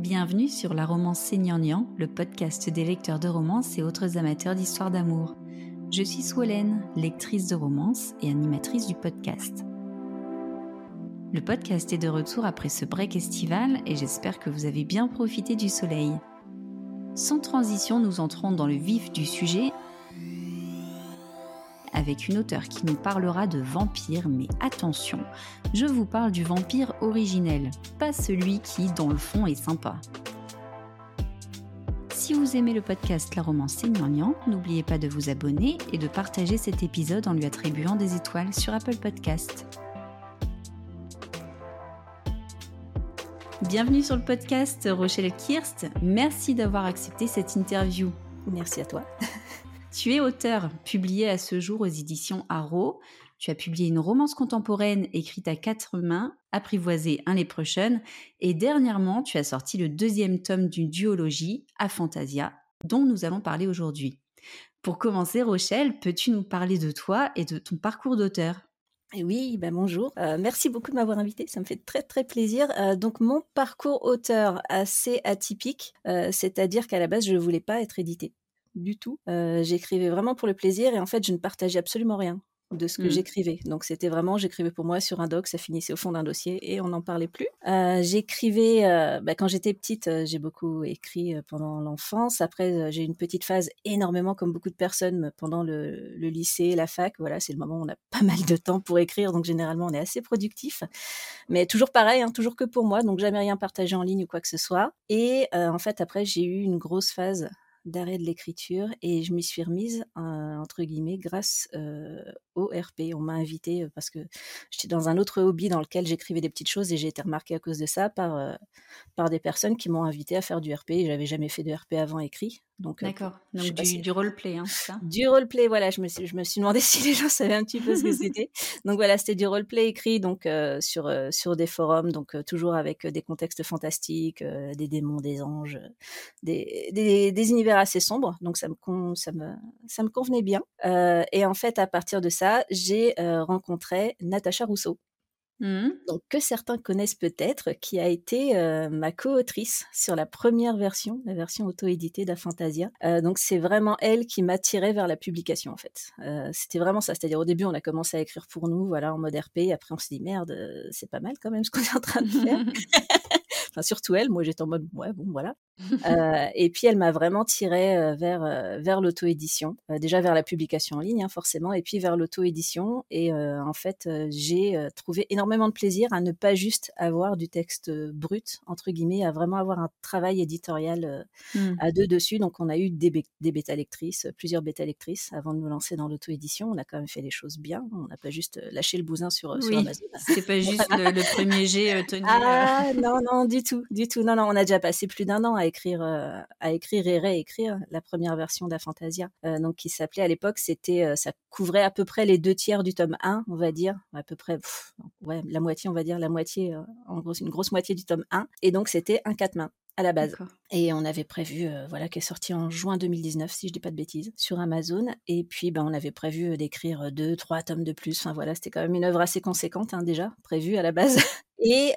Bienvenue sur La Romance Seigneur le podcast des lecteurs de romances et autres amateurs d'histoires d'amour. Je suis Swolène, lectrice de romance et animatrice du podcast. Le podcast est de retour après ce break estival et j'espère que vous avez bien profité du soleil. Sans transition, nous entrons dans le vif du sujet avec une auteure qui nous parlera de vampires, mais attention, je vous parle du vampire originel, pas celui qui, dans le fond, est sympa. Si vous aimez le podcast La Romance Seigneur n'oubliez pas de vous abonner et de partager cet épisode en lui attribuant des étoiles sur Apple Podcast. Bienvenue sur le podcast Rochelle Kirst. Merci d'avoir accepté cette interview. Merci à toi. Tu es auteur, publié à ce jour aux éditions Arrow. Tu as publié une romance contemporaine écrite à quatre mains, apprivoisée un prochaine, et dernièrement, tu as sorti le deuxième tome d'une duologie, à Fantasia, dont nous allons parler aujourd'hui. Pour commencer, Rochelle, peux-tu nous parler de toi et de ton parcours d'auteur? Et oui, ben bonjour. Euh, merci beaucoup de m'avoir invité. Ça me fait très très plaisir. Euh, donc mon parcours auteur assez atypique, euh, c'est-à-dire qu'à la base je voulais pas être édité du tout. j'écrivais vraiment pour le plaisir et en fait, je ne partageais absolument rien de ce que mmh. j'écrivais. Donc c'était vraiment, j'écrivais pour moi sur un doc, ça finissait au fond d'un dossier et on n'en parlait plus. j'écrivais, bah, quand j'étais petite, j'ai beaucoup écrit pendant l'enfance. Après, j'ai eu une petite phase énormément, comme beaucoup de personnes, pendant le, le lycée, la fac. Voilà, c'est le moment où on a pas mal de temps pour écrire, donc généralement on est assez productif. Mais toujours pareil, hein, toujours que pour moi, donc jamais rien partagé en ligne ou quoi que ce soit. Et en fait, après, j'ai eu une grosse phase d'arrêt de l'écriture et je m'y suis remise entre guillemets grâce au RP. On m'a invité parce que j'étais dans un autre hobby dans lequel j'écrivais des petites choses et j'ai été remarquée à cause de ça par, par des personnes qui m'ont invité à faire du RP. J'avais jamais fait de RP avant écrit. Donc, D'accord, donc du, du roleplay, hein, ça? Du roleplay, voilà, je me, suis, je me suis demandé si les gens savaient un petit peu ce que c'était. donc voilà, c'était du roleplay écrit donc sur, sur des forums, donc toujours avec des contextes fantastiques, des démons, des anges, des, des, des, univers assez sombres, donc ça me, ça me, ça me convenait bien. et en fait, à partir de ça, j'ai rencontré Natacha Rousseau. Mmh. Donc, que certains connaissent peut-être, qui a été ma co-autrice sur la première version, la version auto-éditée d'Afantasia. donc, c'est vraiment elle qui m'a tiré vers la publication, en fait. C'était vraiment ça. C'est-à-dire, au début, on a commencé à écrire pour nous, voilà, en mode RP. Après, on s'est dit, merde, c'est pas mal quand même ce qu'on est en train de faire. enfin surtout elle, moi j'étais en mode ouais bon voilà. euh, et puis elle m'a vraiment tiré euh, vers euh, vers l'auto-édition, euh, déjà vers la publication en ligne hein, forcément, et puis vers l'auto-édition. Et en fait j'ai trouvé énormément de plaisir à ne pas juste avoir du texte brut entre guillemets, à vraiment avoir un travail éditorial mmh. à deux dessus. Donc on a eu des, des bêta lectrices, plusieurs bêta lectrices avant de nous lancer dans l'auto-édition. On a quand même fait les choses bien. On n'a pas juste lâché le bousin sur, oui, sur Amazon. C'est pas juste le, le, premier jet Tony. Ah non non du tout, du tout. Non, non, on a déjà passé plus d'un an à écrire, euh, à écrire et réécrire la première version d'Afantasia. Euh, donc, qui s'appelait à l'époque, c'était, euh, ça couvrait à peu près les deux tiers du tome 1, on va dire, à peu près, ouais, la moitié, on va dire, la moitié, en gros, une grosse moitié du tome 1. Et donc, c'était un quatre mains à la base. Et on avait prévu, voilà, qui est sorti en juin 2019, si je dis pas de bêtises, sur Amazon. Et puis, ben, on avait prévu d'écrire deux, trois tomes de plus. Enfin voilà, c'était quand même une œuvre assez conséquente hein, déjà, prévue à la base. Et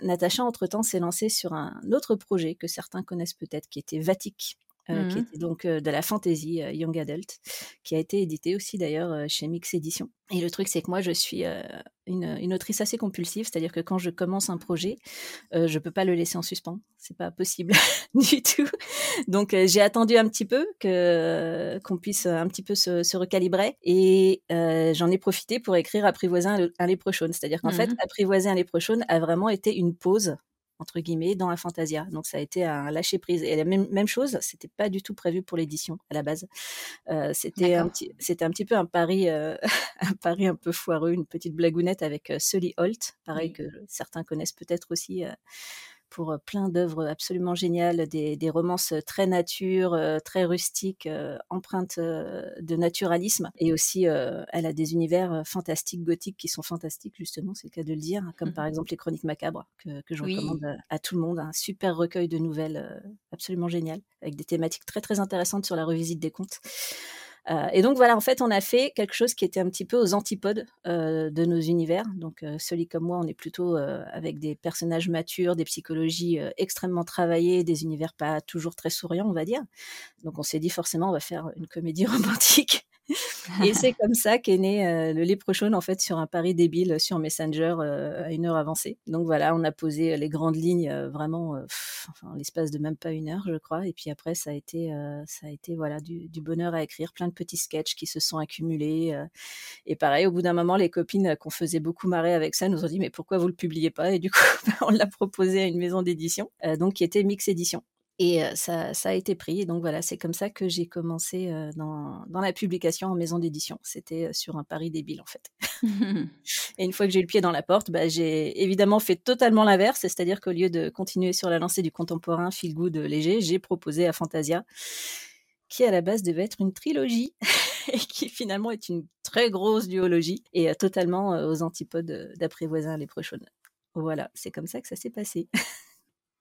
Natacha, entre-temps, s'est lancée sur un autre projet que certains connaissent peut-être, qui était Vatic, euh, qui mmh était donc de la fantasy young adult, qui a été édité aussi d'ailleurs chez Mix Édition. Et le truc, c'est que moi, je suis une, une, autrice assez compulsive, c'est-à-dire que quand je commence un projet, euh, je peux pas le laisser en suspens, c'est pas possible du tout. Donc, j'ai attendu un petit peu que qu'on puisse un petit peu se, se recalibrer, et j'en ai profité pour écrire Apprivoiser un, un léprechaune, c'est-à-dire qu'en fait, mmh Apprivoiser un léprechaune a vraiment été une pause entre guillemets dans la Fantasia. Donc ça a été un lâcher prise. Et la même, même chose, c'était pas du tout prévu pour l'édition à la base. Euh, c'était un petit, c'était un petit peu un pari, euh, un pari un peu foireux, une petite blagounette avec euh, Sully Holt, pareil que certains connaissent peut-être aussi. Euh, pour plein d'œuvres absolument géniales, des, des, romances très nature, très rustiques, empreintes de naturalisme. Et aussi, elle a des univers fantastiques, gothiques, qui sont fantastiques, justement, c'est le cas de le dire, comme par mmh exemple les Chroniques macabres, que, que je recommande à, tout le monde. Un super recueil de nouvelles absolument génial, avec des thématiques très très intéressantes sur la revisite des contes. Et donc voilà, en fait, on a fait quelque chose qui était un petit peu aux antipodes de nos univers. Donc celui comme moi, on est plutôt avec des personnages matures, des psychologies extrêmement travaillées, des univers pas toujours très souriants, on va dire. Donc on s'est dit forcément, on va faire une comédie romantique. Et c'est comme ça qu'est né euh, le Leprechaun en fait sur un pari débile sur Messenger euh, à une heure avancée. Donc voilà, on a posé les grandes lignes euh, vraiment, enfin l'espace de même pas une heure, je crois. Et puis après, ça a été, ça a été voilà du, du, bonheur à écrire, plein de petits sketchs qui se sont accumulés. et pareil, au bout d'un moment, les copines qu'on faisait beaucoup marrer avec ça nous ont dit mais pourquoi vous le publiez pas? Et du coup, on l'a proposé à une maison d'édition, donc qui était Mix Édition. Et ça, ça, a été pris. Et donc voilà, c'est comme ça que j'ai commencé dans, dans, la publication en maison d'édition. C'était sur un pari débile en fait. et une fois que j'ai eu le pied dans la porte, bah, j'ai évidemment fait totalement l'inverse. C'est-à-dire qu'au lieu de continuer sur la lancée du contemporain feel good léger, j'ai proposé à Fantasia, qui à la base devait être une trilogie et qui finalement est une très grosse duologie et totalement aux antipodes d'après voisin les prochaines. Voilà, c'est comme ça que ça s'est passé.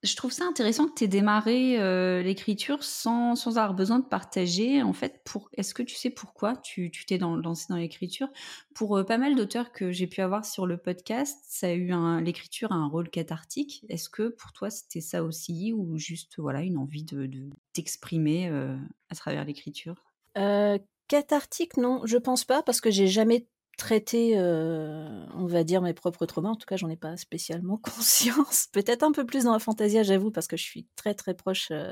Je trouve ça intéressant que tu aies démarré euh, l'écriture sans, sans, avoir besoin de partager. En fait, pour, est-ce que tu sais pourquoi tu, t'es lancé dans l'écriture? Pour euh, pas mal d'auteurs que j'ai pu avoir sur le podcast, ça a eu l'écriture a un rôle cathartique. Est-ce que pour toi c'était ça aussi ou juste voilà une envie de, de t'exprimer euh, à travers l'écriture? Cathartique, non, je pense pas parce que j'ai jamais traiter, euh, on va dire, mes propres traumas. En tout cas, j'en ai pas spécialement conscience. Peut-être un peu plus dans la fantasia, j'avoue, parce que je suis très très proche euh,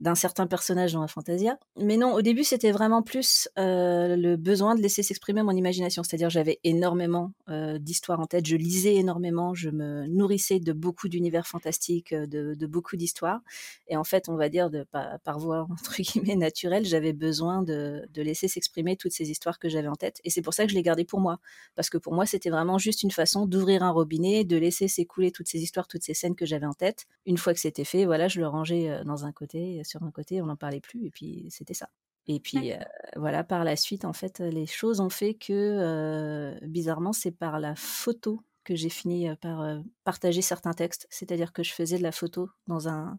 d'un certain personnage dans la fantasia. Mais non, au début, c'était vraiment plus euh, le besoin de laisser s'exprimer mon imagination. C'est-à-dire, j'avais énormément d'histoires en tête, je lisais énormément, je me nourrissais de beaucoup d'univers fantastiques, de, beaucoup d'histoires. Et en fait, on va dire, par, voie entre guillemets naturelle, j'avais besoin de, de laisser s'exprimer toutes ces histoires que j'avais en tête. Et c'est pour ça que je les pour moi. Parce que pour moi, c'était vraiment juste une façon d'ouvrir un robinet, de laisser s'écouler toutes ces histoires, toutes ces scènes que j'avais en tête. Une fois que c'était fait, voilà, je le rangeais dans un côté sur un côté, on n'en parlait plus, et puis c'était ça. Et puis voilà, par la suite, en fait, les choses ont fait que, bizarrement, c'est par la photo que j'ai fini par partager certains textes. C'est-à-dire que je faisais de la photo dans un,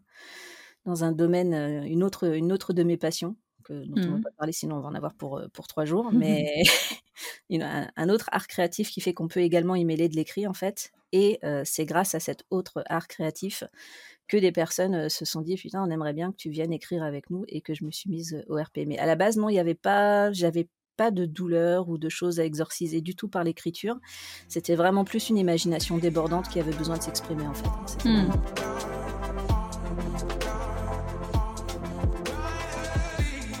dans un domaine, une, autre, une autre de mes passions, que, dont on va mmh. pas parler, sinon on va en avoir pour, pour trois jours. Mais un, un, autre art créatif qui fait qu'on peut également y mêler de l'écrit, en fait. Et c'est grâce à cet autre art créatif que des personnes se sont dit putain on aimerait bien que tu viennes écrire avec nous et que je me suis mise au RP. Mais à la base non, il n'y avait pas, j'avais pas de douleur ou de choses à exorciser du tout par l'écriture. C'était vraiment plus une imagination débordante qui avait besoin de s'exprimer en fait.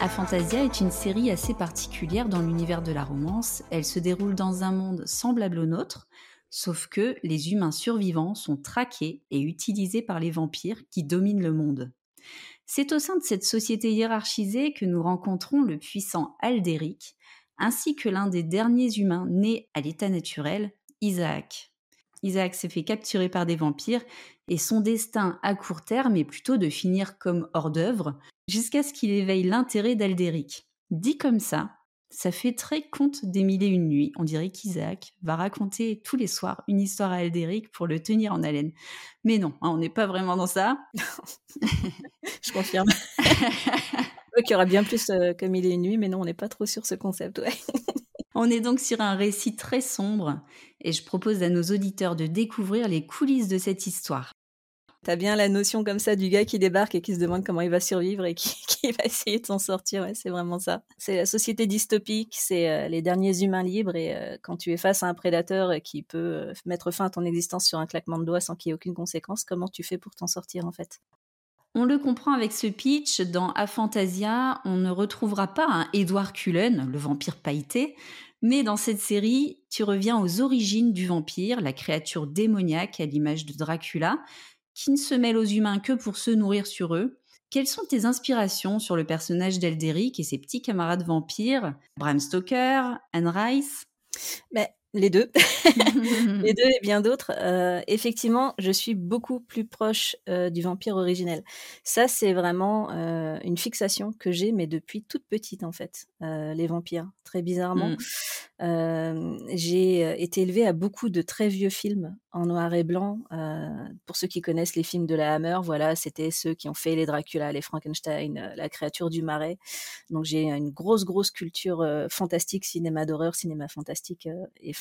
Aphantasia est une série assez particulière dans l'univers de la romance. Elle se déroule dans un monde semblable au nôtre, Sauf que les humains survivants sont traqués et utilisés par les vampires qui dominent le monde. C'est au sein de cette société hiérarchisée que nous rencontrons le puissant Aldéric, ainsi que l'un des derniers humains nés à l'état naturel, Isaac. Isaac s'est fait capturer par des vampires et son destin à court terme est plutôt de finir comme hors d'œuvre jusqu'à ce qu'il éveille l'intérêt d'Aldéric. Dit comme ça, ça fait très conte des mille et une nuits. On dirait qu'Isaac va raconter tous les soirs une histoire à Aldéric pour le tenir en haleine. Mais non, hein, on n'est pas vraiment dans ça. Je confirme. Il y aura bien plus euh, que mille et une nuits, mais non, on n'est pas trop sur ce concept. on est donc sur un récit très sombre et je propose à nos auditeurs de découvrir les coulisses de cette histoire. T'as bien la notion comme ça du gars qui débarque et qui se demande comment il va survivre et qui, va essayer de s'en sortir. Ouais, c'est vraiment ça. C'est la société dystopique, c'est euh, les derniers humains libres et euh, quand tu es face à un prédateur qui peut euh, mettre fin à ton existence sur un claquement de doigts sans qu'il y ait aucune conséquence, comment tu fais pour t'en sortir en fait? On le comprend avec ce pitch, dans Aphantasia, on ne retrouvera pas un Edward Cullen, le vampire pailleté, mais dans cette série, tu reviens aux origines du vampire, la créature démoniaque à l'image de Dracula, qui ne se mêle aux humains que pour se nourrir sur eux. Quelles sont tes inspirations sur le personnage d'Elderic et ses petits camarades vampires? Bram Stoker, Anne Rice? Ben, les deux, les deux et bien d'autres. Euh, effectivement, je suis beaucoup plus proche euh, du vampire originel. Ça, c'est vraiment euh, une fixation que j'ai, mais depuis toute petite en fait. les vampires, très bizarrement. j'ai été élevée à beaucoup de très vieux films en noir et blanc. pour ceux qui connaissent les films de la Hammer, voilà, c'était ceux qui ont fait les Dracula, les Frankenstein, la créature du marais. Donc j'ai une grosse, grosse culture fantastique, cinéma d'horreur, cinéma fantastique et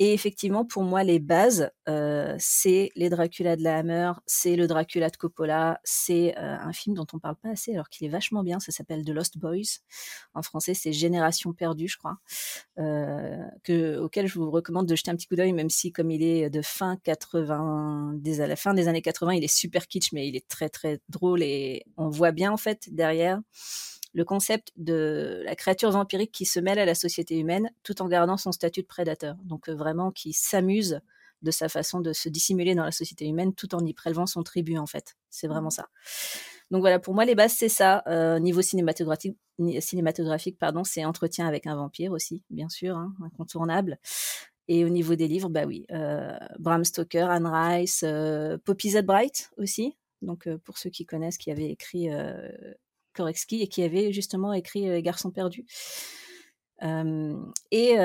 Et effectivement, pour moi, les bases, euh, c'est les Dracula de la Hammer, c'est le Dracula de Coppola, c'est euh, un film dont on parle pas assez alors qu'il est vachement bien. Ça s'appelle The Lost Boys. En français, c'est Génération perdue, je crois, euh, que, auquel je vous recommande de jeter un petit coup d'œil, même si comme il est de fin 80, des, à la fin des années 80, il est super kitsch, mais il est très très drôle et on voit bien en fait derrière le concept de la créature vampirique qui se mêle à la société humaine tout en gardant son statut de prédateur. Donc euh, vraiment qui s'amuse de sa façon de se dissimuler dans la société humaine tout en y prélevant son tribut en fait. C'est vraiment ça. Donc voilà, pour moi les bases c'est ça. Euh, niveau cinématographique, cinématographique pardon, c'est entretien avec un vampire aussi, bien sûr, hein, incontournable. Et au niveau des livres, bah oui, euh, Bram Stoker, Anne Rice, Poppy Z. Bright aussi. Donc pour ceux qui connaissent, qui avait écrit Et qui avait justement écrit euh, Garçon perdu. et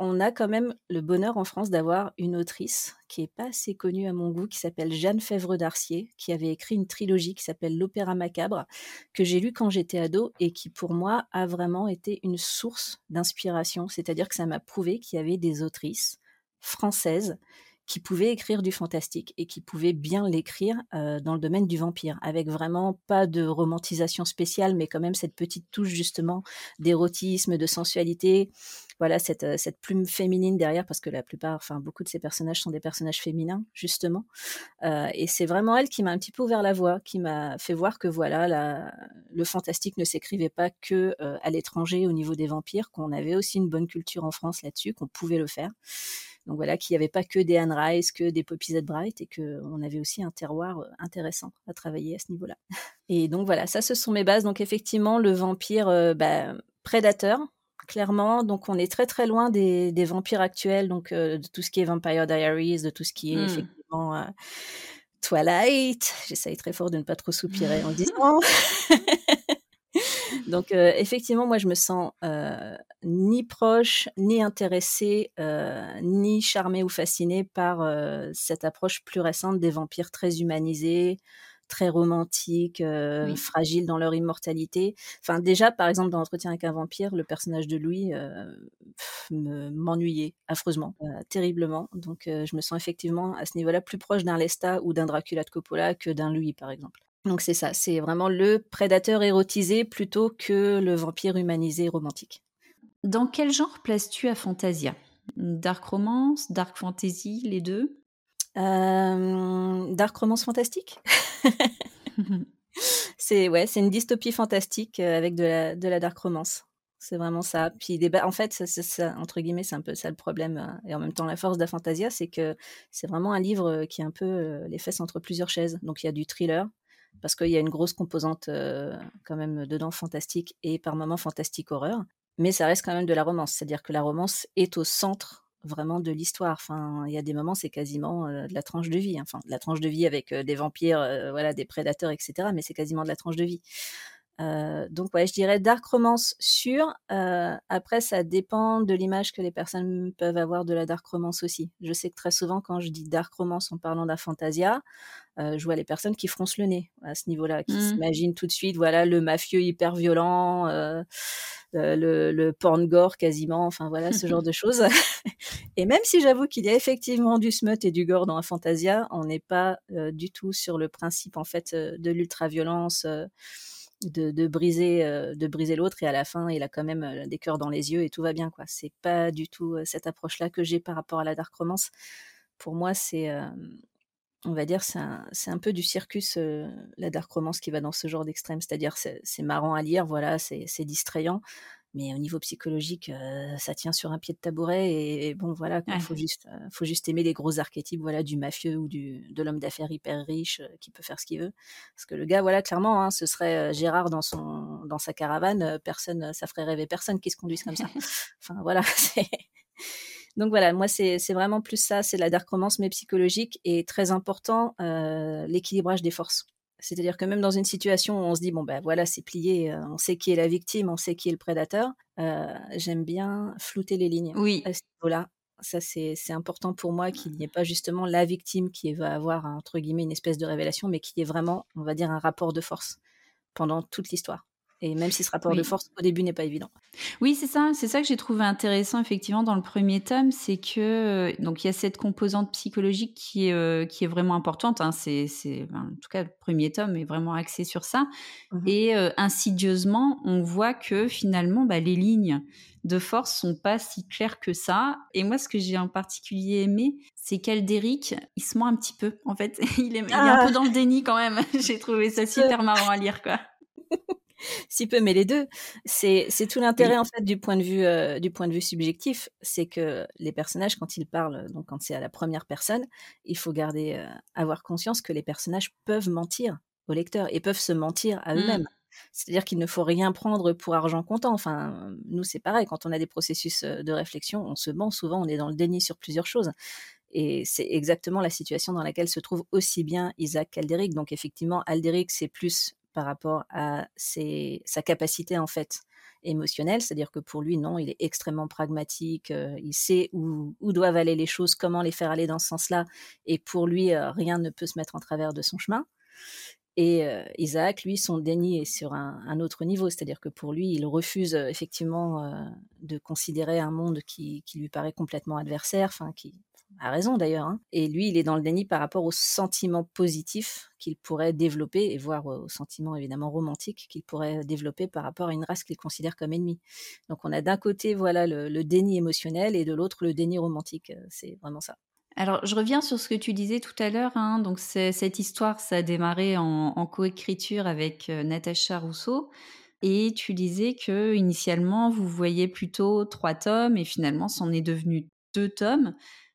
on a quand même le bonheur en France d'avoir une autrice qui est pas assez connue à mon goût, qui s'appelle Jeanne Fèvre d'Arcier, qui avait écrit une trilogie qui s'appelle L'Opéra Macabre, que j'ai lu quand j'étais ado et qui pour moi a vraiment été une source d'inspiration. C'est-à-dire que ça m'a prouvé qu'il y avait des autrices françaises qui pouvait écrire du fantastique et qui pouvait bien l'écrire euh, dans le domaine du vampire, avec vraiment pas de romantisation spéciale, mais quand même cette petite touche justement d'érotisme, de sensualité, voilà cette, euh, cette plume féminine derrière, parce que la plupart, enfin beaucoup de ces personnages sont des personnages féminins justement, euh, et c'est vraiment elle qui m'a un petit peu ouvert la voie, qui m'a fait voir que voilà, le fantastique ne s'écrivait pas que à l'étranger au niveau des vampires, qu'on avait aussi une bonne culture en France là-dessus, qu'on pouvait le faire. Donc voilà, qu'il n'y avait pas que des Anne Rice, que des Poppy Z. Bright et qu'on avait aussi un terroir euh, intéressant à travailler à ce niveau-là. Et donc voilà, ça ce sont mes bases. Donc effectivement, le vampire euh, bah, prédateur, clairement. Donc on est très très loin des, vampires actuels, donc euh, de tout ce qui est Vampire Diaries, de tout ce qui est mmh. effectivement Twilight. J'essaye très fort de ne pas trop soupirer en disant. Donc euh, effectivement, moi je me sens euh, ni proche, ni intéressée, euh, ni charmée ou fascinée par cette approche plus récente des vampires très humanisés, très romantiques, fragiles dans leur immortalité. Enfin déjà, par exemple, dans Entretien avec un vampire, le personnage de Louis m'ennuyait affreusement, terriblement. Donc je me sens effectivement à ce niveau-là plus proche d'un Lestat ou d'un Dracula de Coppola que d'un Louis, par exemple. Donc c'est ça, c'est vraiment le prédateur érotisé plutôt que le vampire humanisé romantique. Dans quel genre places-tu à Fantasia? Dark romance, dark fantasy, les deux? Euh, Dark romance fantastique? C'est ouais, c'est une dystopie fantastique euh, avec de la, de la dark romance. C'est vraiment ça. Puis en fait, ça, entre guillemets, c'est un peu ça le problème euh, et en même temps la force d'Aphantasia, c'est que c'est vraiment un livre qui est un peu les fesses entre plusieurs chaises. Donc il y a du thriller, parce qu'il y a une grosse composante euh, quand même dedans fantastique et par moments fantastique horreur. Mais ça reste quand même de la romance, c'est-à-dire que la romance est au centre vraiment de l'histoire. Enfin, il y a des moments, c'est quasiment euh, de la tranche de vie. Enfin, de la tranche de vie avec euh, des vampires, voilà, des prédateurs, etc. Mais c'est quasiment de la tranche de vie. Donc ouais, je dirais dark romance sûr. après, ça dépend de l'image que les personnes peuvent avoir de la dark romance aussi. Je sais que très souvent, quand je dis dark romance en parlant d'un fantasia, je vois les personnes qui froncent le nez à ce niveau-là, qui mmh. s'imaginent tout de suite, voilà, le mafieux hyper violent, le, le porn gore quasiment, enfin voilà, ce genre de choses. et même si j'avoue qu'il y a effectivement du smut et du gore dans un fantasia, on n'est pas du tout sur le principe en fait de l'ultra-violence de, briser euh, de briser l'autre et à la fin il a quand même euh, des cœurs dans les yeux et tout va bien quoi. C'est pas du tout euh, cette approche là que j'ai par rapport à la dark romance. Pour moi c'est on va dire c'est un, un, peu du circus la dark romance qui va dans ce genre d'extrême. C'est-à-dire c'est marrant à lire voilà c'est distrayant mais au niveau psychologique, euh, ça tient sur un pied de tabouret et, bon voilà, il faut juste, euh, faut juste aimer les gros archétypes, voilà, du mafieux ou du de l'homme d'affaires hyper riche euh, qui peut faire ce qu'il veut. Parce que le gars, voilà, clairement, hein, ce serait Gérard dans son dans sa caravane, personne, ça ferait rêver personne qui se conduise comme ça. enfin voilà. Donc voilà, moi c'est vraiment plus ça, c'est la dark romance mais psychologique et très important l'équilibrage des forces. C'est-à-dire que même dans une situation où on se dit, bon, ben voilà, c'est plié, euh, on sait qui est la victime, on sait qui est le prédateur, euh, j'aime bien flouter les lignes oui. à ce niveau-là. Ça, c'est important pour moi qu'il n'y ait pas justement la victime qui va avoir, entre guillemets, une espèce de révélation, mais qu'il y ait vraiment, on va dire, un rapport de force pendant toute l'histoire. Et même si ce rapport de force au début n'est pas évident. Oui, c'est ça. C'est ça que j'ai trouvé intéressant effectivement dans le premier tome, c'est que donc il y a cette composante psychologique qui est euh, qui est vraiment importante. Hein. C'est en tout cas le premier tome est vraiment axé sur ça. Mmh Et euh, insidieusement, on voit que finalement, bah, les lignes de force sont pas si claires que ça. Et moi, ce que j'ai en particulier aimé, c'est qu'Alderic, il se ment un petit peu. En fait, il est, il est un ah! peu dans le déni quand même. j'ai trouvé ça super marrant à lire, quoi. si peu, mais les deux. C'est tout l'intérêt en fait du point de vue euh, du point de vue subjectif, c'est que les personnages quand ils parlent, donc quand c'est à la première personne, il faut garder euh, avoir conscience que les personnages peuvent mentir au lecteur et peuvent se mentir à eux-mêmes. Mmh. C'est-à-dire qu'il ne faut rien prendre pour argent comptant. Enfin, nous, c'est pareil. Quand on a des processus euh, de réflexion, on se ment. Souvent, on est dans le déni sur plusieurs choses. Et c'est exactement la situation dans laquelle se trouve aussi bien Isaac qu'Alderic. Donc, effectivement, Alderic, c'est plus par rapport à sa capacité en fait émotionnelle, c'est-à-dire que pour lui, non, il est extrêmement pragmatique, euh, il sait où, doivent aller les choses, comment les faire aller dans ce sens-là, et pour lui, euh, rien ne peut se mettre en travers de son chemin. Et euh, Isaac, lui, son déni est sur un, autre niveau, c'est-à-dire que pour lui, il refuse effectivement de considérer un monde qui, qui, lui paraît complètement adversaire, enfin qui, a raison d'ailleurs. Hein. Et lui, il est dans le déni par rapport aux sentiments positifs qu'il pourrait développer, et voire aux sentiments évidemment romantiques qu'il pourrait développer par rapport à une race qu'il considère comme ennemie. Donc on a d'un côté voilà le, déni émotionnel et de l'autre le déni romantique. C'est vraiment ça. Alors, je reviens sur ce que tu disais tout à l'heure. Hein. Donc, cette histoire, ça a démarré en, en coécriture avec euh, Natacha Rousseau. Et tu disais que initialement, vous voyez plutôt trois tomes et finalement, c'en est devenu deux tomes.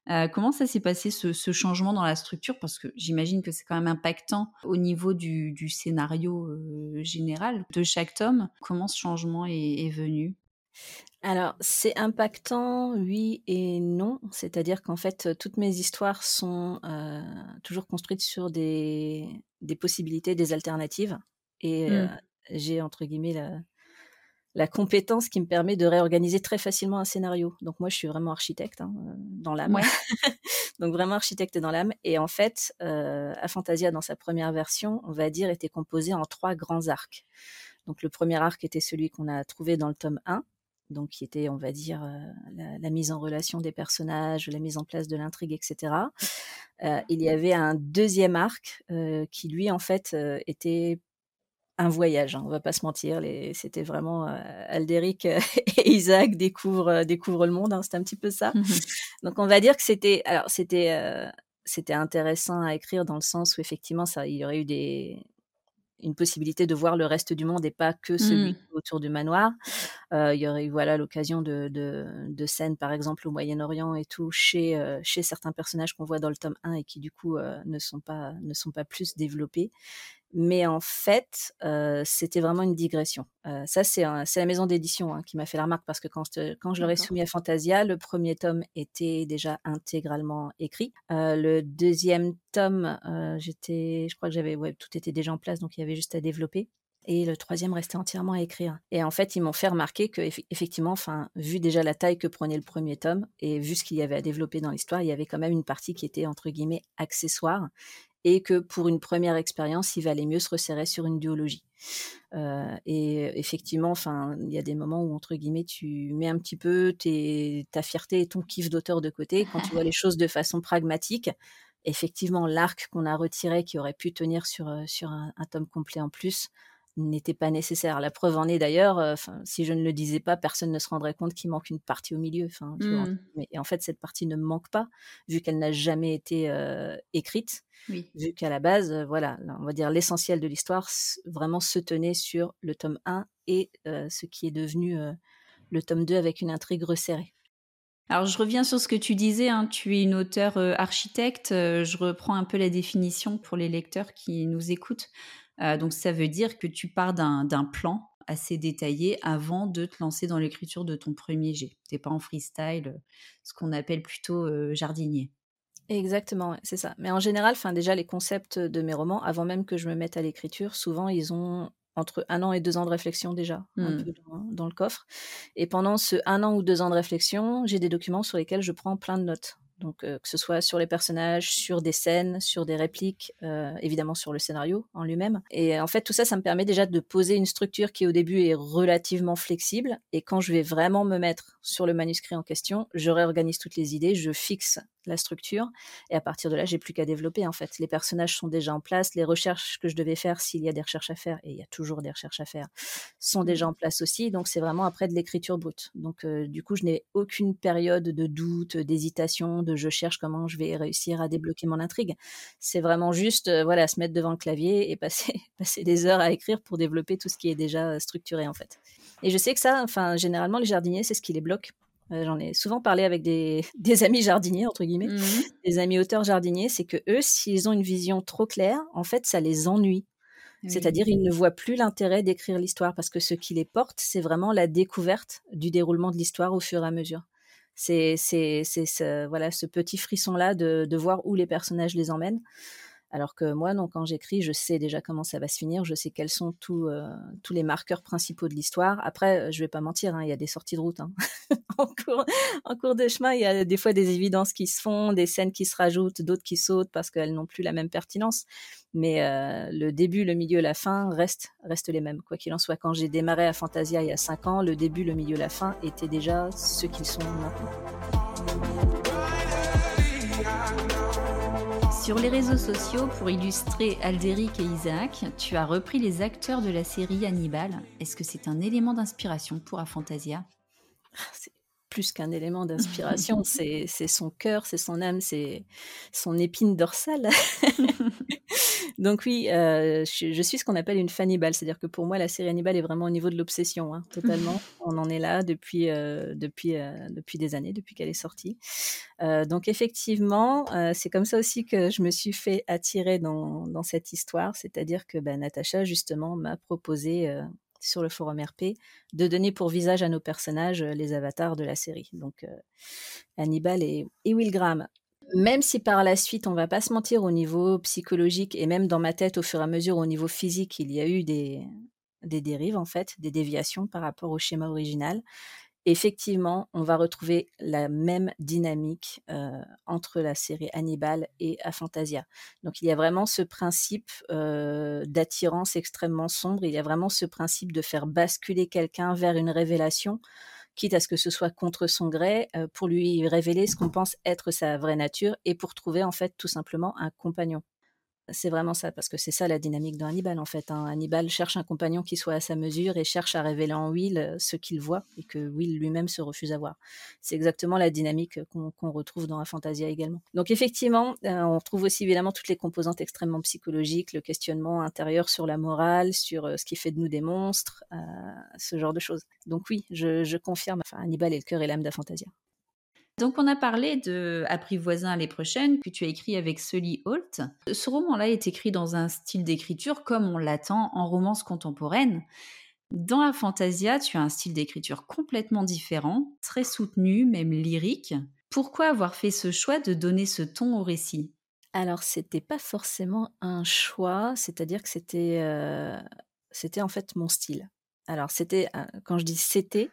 Euh, comment ça s'est passé ce, changement dans la structure? Parce que j'imagine que c'est quand même impactant au niveau du, scénario euh, général de chaque tome. Comment ce changement est, venu? Alors, c'est impactant, oui et non. C'est-à-dire qu'en fait, toutes mes histoires sont euh, toujours construites sur des, possibilités, des alternatives. Et mmh. j'ai, entre guillemets, la, la compétence qui me permet de réorganiser très facilement un scénario. Donc moi, je suis vraiment architecte hein, euh, dans l'âme. Donc vraiment architecte dans l'âme. Et en fait, euh, Fantasia, dans sa première version, on va dire, était composé en trois grands arcs. Donc le premier arc était celui qu'on a trouvé dans le tome 1, donc qui était, on va dire, euh, la, mise en relation des personnages, la mise en place de l'intrigue, etc. Euh, il y avait un deuxième arc qui, lui, en fait, était un voyage, hein, on va pas se mentir. C'était vraiment euh, Aldéric et Isaac découvrent, euh, découvrent le monde. Hein, c'était un petit peu ça. Mmh Donc on va dire que c'était, alors c'était, euh, c'était intéressant à écrire dans le sens où effectivement ça, il y aurait eu des, une possibilité de voir le reste du monde et pas que celui mmh. autour du manoir. il y aurait eu voilà l'occasion de, de, scènes par exemple au Moyen-Orient et tout chez, chez certains personnages qu'on voit dans le tome 1 et qui du coup ne sont pas ne sont pas plus développés. Mais en fait, euh, c'était vraiment une digression. Euh, ça, c'est la maison d'édition hein, qui m'a fait la remarque parce que quand, quand je l'aurais soumis à Fantasia, le premier tome était déjà intégralement écrit. Euh, le deuxième tome, j'étais, je crois que j'avais, ouais, tout était déjà en place, donc il y avait juste à développer. Et le troisième restait entièrement à écrire. Et en fait, ils m'ont fait remarquer que, effectivement, enfin, vu déjà la taille que prenait le premier tome et vu ce qu'il y avait à développer dans l'histoire, il y avait quand même une partie qui était entre guillemets accessoire et que pour une première expérience, il valait mieux se resserrer sur une duologie. Euh, et effectivement, enfin, il y a des moments où entre guillemets, tu mets un petit peu ta fierté et ton kiff d'auteur de côté. Quand tu vois les choses de façon pragmatique, effectivement, l'arc qu'on a retiré, qui aurait pu tenir sur euh, sur un tome complet en plus, n'était pas nécessaire. La preuve en est d'ailleurs, euh, si je ne le disais pas, personne ne se rendrait compte qu'il manque une partie au milieu. Mmh. Mais en fait, cette partie ne manque pas, vu qu'elle n'a jamais été euh, écrite, vu qu'à la base, euh, voilà, on va dire l'essentiel de l'histoire vraiment se tenait sur le tome 1 et ce qui est devenu le tome 2 avec une intrigue resserrée. Alors je reviens sur ce que tu disais, hein, tu es une auteure architecte, je reprends un peu la définition pour les lecteurs qui nous écoutent. Euh, donc ça veut dire que tu pars d'un plan assez détaillé avant de te lancer dans l'écriture de ton premier jet. Tu n'es pas en freestyle, ce qu'on appelle plutôt euh, jardinier. Exactement, c'est ça. Mais en général, enfin déjà les concepts de mes romans, avant même que je me mette à l'écriture, souvent ils ont entre un an et deux ans de réflexion déjà, un Mmh. peu dans, dans le coffre. Et pendant ce un an ou deux ans de réflexion, j'ai des documents sur lesquels je prends plein de notes. Donc euh, que ce soit sur les personnages, sur des scènes, sur des répliques, euh, évidemment sur le scénario en lui-même. Et en fait, tout ça, ça me permet déjà de poser une structure qui au début est relativement flexible. Et quand je vais vraiment me mettre sur le manuscrit en question, je réorganise toutes les idées, je fixe la structure. Et à partir de là, j'ai plus qu'à développer. En fait, les personnages sont déjà en place, les recherches que je devais faire, s'il y a des recherches à faire, et il y a toujours des recherches à faire, sont déjà en place aussi. Donc c'est vraiment après de l'écriture brute. Donc euh, du coup, je n'ai aucune période de doute, d'hésitation, de je cherche comment je vais réussir à débloquer mon intrigue. C'est vraiment juste, euh, voilà, se mettre devant le clavier et passer, passer des heures à écrire pour développer tout ce qui est déjà structuré en fait. Et je sais que ça, enfin, généralement, les jardiniers, c'est ce qui les bloque. Euh, J'en ai souvent parlé avec des, des, amis jardiniers, entre guillemets, Mmh. des amis auteurs jardiniers, c'est que eux, s'ils ont une vision trop claire, en fait, ça les ennuie. Oui. C'est-à-dire, ils ne voient plus l'intérêt d'écrire l'histoire parce que ce qui les porte, c'est vraiment la découverte du déroulement de l'histoire au fur et à mesure. C'est ce, voilà, ce petit frisson-là de, de voir où les personnages les emmènent. Alors que moi, quand j'écris, je sais déjà comment ça va se finir, je sais quels sont tous, euh, tous les marqueurs principaux de l'histoire. Après, je vais pas mentir, hein, il y a des sorties de route. Hein. en, cours, en, cours, de chemin, il y a des fois des évidences qui se font, des scènes qui se rajoutent, d'autres qui sautent parce qu'elles n'ont plus la même pertinence. Mais euh, le début, le milieu, la fin restent, restent les mêmes. Quoi qu'il en soit, quand j'ai démarré à Fantasia il y a 5 ans, le début, le milieu, la fin étaient déjà ce qu'ils sont maintenant. Sur les réseaux sociaux, pour illustrer Aldéric et Isaac, tu as repris les acteurs de la série Hannibal. Est-ce que c'est un élément d'inspiration pour Aphantasia C'est plus qu'un élément d'inspiration, c'est son cœur, c'est son âme, c'est son épine dorsale. Donc oui, euh, je, je, suis ce qu'on appelle une Fannibal, c'est-à-dire que pour moi, la série Hannibal est vraiment au niveau de l'obsession, hein, totalement. On en est là depuis, euh, depuis, euh, depuis des années, depuis qu'elle est sortie. Donc effectivement, c'est comme ça aussi que je me suis fait attirer dans, dans cette histoire, c'est-à-dire que bah, Natacha, justement, m'a proposé sur le forum RP de donner pour visage à nos personnages euh, les avatars de la série. Donc euh, Hannibal et, et Will Graham. Même si par la suite, on va pas se mentir au niveau psychologique et même dans ma tête au fur et à mesure au niveau physique, il y a eu des, des dérives en fait, des déviations par rapport au schéma original. Effectivement, on va retrouver la même dynamique euh, entre la série Hannibal et Aphantasia. Donc il y a vraiment ce principe euh, d'attirance extrêmement sombre, il y a vraiment ce principe de faire basculer quelqu'un vers une révélation quitte à ce que ce soit contre son gré, euh, pour lui révéler ce qu'on pense être sa vraie nature et pour trouver en fait tout simplement un compagnon. C'est vraiment ça, parce que c'est ça la dynamique Hannibal en fait. Hein. Hannibal cherche un compagnon qui soit à sa mesure et cherche à révéler en Will ce qu'il voit et que Will lui-même se refuse à voir. C'est exactement la dynamique qu'on qu retrouve dans la Fantasia également. Donc effectivement, euh, on retrouve aussi évidemment toutes les composantes extrêmement psychologiques, le questionnement intérieur sur la morale, sur euh, ce qui fait de nous des monstres, euh, ce genre de choses. Donc oui, je, je confirme, enfin, Hannibal est le cœur et l'âme de la Fantasia. Donc, on a parlé de Apprivoisin l'année prochaine, que tu as écrit avec Sully Holt. Ce roman-là est écrit dans un style d'écriture comme on l'attend en romance contemporaine. Dans la Fantasia, tu as un style d'écriture complètement différent, très soutenu, même lyrique. Pourquoi avoir fait ce choix de donner ce ton au récit? Alors, c'était pas forcément un choix, c'est-à-dire que c'était, euh, c'était en fait mon style. Alors, c'était, euh, quand je dis c'était,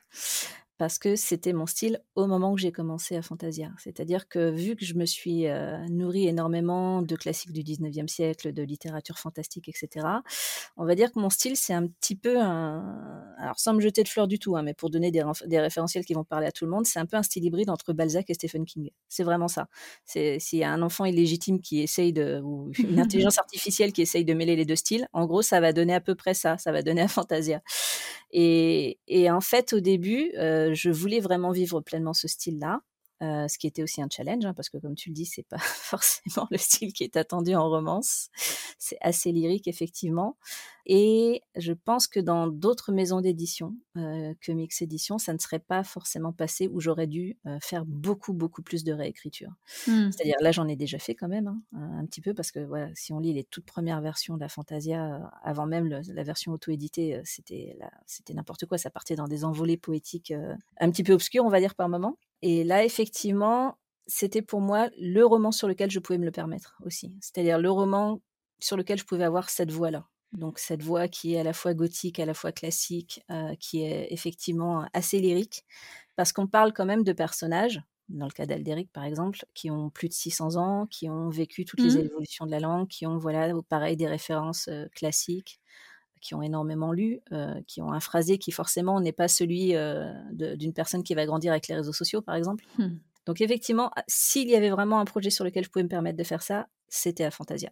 parce que c'était mon style au moment où j'ai commencé à Fantasia. C'est-à-dire que vu que je me suis euh, nourrie énormément de classiques du 19e siècle, de littérature fantastique, etc., on va dire que mon style, c'est un petit peu un... Alors, sans me jeter de fleurs du tout, hein, mais pour donner des, des, référentiels qui vont parler à tout le monde, c'est un peu un style hybride entre Balzac et Stephen King. C'est vraiment ça. S'il y a un enfant illégitime qui essaye de... ou une intelligence artificielle qui essaye de mêler les deux styles, en gros, ça va donner à peu près ça. Ça va donner à Fantasia. Et, en fait, au début, euh, je voulais vraiment vivre pleinement ce style-là, euh, ce qui était aussi un challenge, hein, parce que comme tu le dis, c'est pas forcément le style qui est attendu en romance. C'est assez lyrique, effectivement. Et je pense que dans d'autres maisons d'édition euh, que Mix Édition, ça ne serait pas forcément passé où j'aurais dû euh, faire beaucoup, beaucoup plus de réécriture. Mmh. C'est-à-dire, là, j'en ai déjà fait quand même, hein, un petit peu, parce que voilà, si on lit les toutes premières versions de la Fantasia, avant même le, la version auto-éditée, c'était n'importe quoi. Ça partait dans des envolées poétiques un petit peu obscures, on va dire, par moment. Et là, effectivement, c'était pour moi le roman sur lequel je pouvais me le permettre aussi. C'est-à-dire le roman sur lequel je pouvais avoir cette voix-là. Donc cette voix qui est à la fois gothique, à la fois classique, euh, qui est effectivement assez lyrique, parce qu'on parle quand même de personnages, dans le cas d'Aldéric par exemple, qui ont plus de 600 ans, qui ont vécu toutes les mmh. évolutions de la langue, qui ont voilà pareil des références euh, classiques, qui ont énormément lu, euh, qui ont un phrasé qui forcément n'est pas celui d'une personne qui va grandir avec les réseaux sociaux par exemple. Mmh. Donc effectivement, s'il y avait vraiment un projet sur lequel je pouvais me permettre de faire ça, c'était à Fantasia.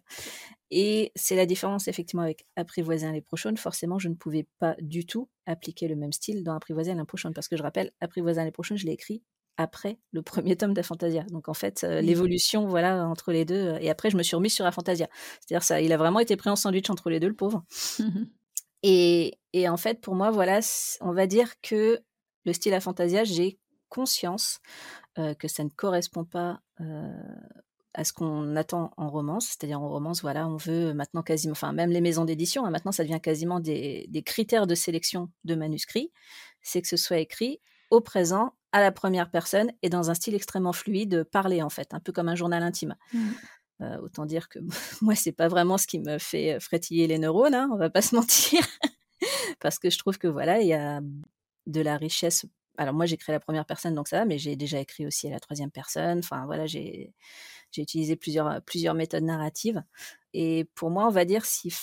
Et c'est la différence effectivement avec Apprivoiser les prochaines. Forcément, je ne pouvais pas du tout appliquer le même style dans Apprivoiser les prochaines parce que je rappelle, Apprivoiser les prochaines, je l'ai écrit après le premier tome d'Afantasia. Donc en fait, euh, l'évolution voilà entre les deux. Euh, et après, je me suis remise sur Afantasia. C'est-à-dire ça, il a vraiment été pris en sandwich entre les deux, le pauvre. et, en fait, pour moi, voilà, on va dire que le style Afantasia, j'ai conscience que ça ne correspond pas à ce qu'on attend en romance, c'est-à-dire en romance, voilà, on veut maintenant quasiment, enfin même les maisons d'édition, hein, maintenant ça devient quasiment des, critères de sélection de manuscrits, c'est que ce soit écrit au présent, à la première personne et dans un style extrêmement fluide, parlé en fait, un peu comme un journal intime. Mmh. Euh, autant dire que moi, c'est pas vraiment ce qui me fait frétiller les neurones, hein, on va pas se mentir, parce que je trouve que voilà, il y a de la richesse alors moi créé la première personne donc ça va, mais j'ai déjà écrit aussi à la troisième personne. Enfin voilà, j'ai utilisé plusieurs, plusieurs méthodes narratives. Et pour moi, on va dire, s'il,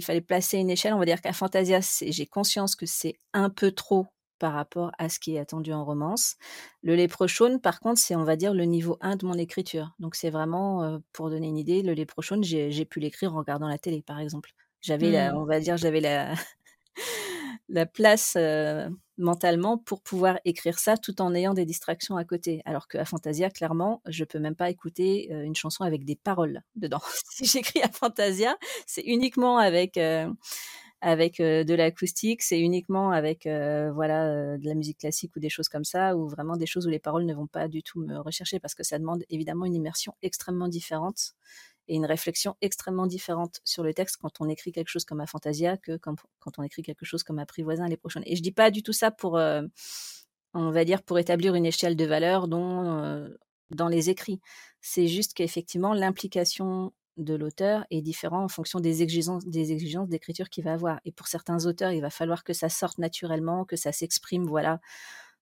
fallait placer une échelle, on va dire qu'à Fantasia, j'ai conscience que c'est un peu trop par rapport à ce qui est attendu en romance. Le Léprochaune, par contre, c'est, on va dire, le niveau 1 de mon écriture. Donc, c'est vraiment, euh, pour donner une idée, le Léprochaune, j'ai, j'ai pu l'écrire en regardant la télé, par exemple. J'avais, la, mmh. on va dire, j'avais la, la place euh, mentalement pour pouvoir écrire ça tout en ayant des distractions à côté. Alors qu'à Fantasia, clairement, je peux même pas écouter euh, une chanson avec des paroles dedans. si j'écris à Fantasia, c'est uniquement avec euh, avec de l'acoustique, c'est uniquement avec voilà de la musique classique ou des choses comme ça, ou vraiment des choses où les paroles ne vont pas du tout me rechercher parce que ça demande évidemment une immersion extrêmement différente et une réflexion extrêmement différente sur le texte quand on écrit quelque chose comme à Fantasia que quand, on écrit quelque chose comme Apprivoisin les prochaines. Et je dis pas du tout ça pour, euh, on va dire, pour établir une échelle de valeur euh, dans les écrits. C'est juste qu'effectivement, l'implication de l'auteur est différente en fonction des exigences des exigences d'écriture qu'il va avoir. Et pour certains auteurs, il va falloir que ça sorte naturellement, que ça s'exprime, voilà,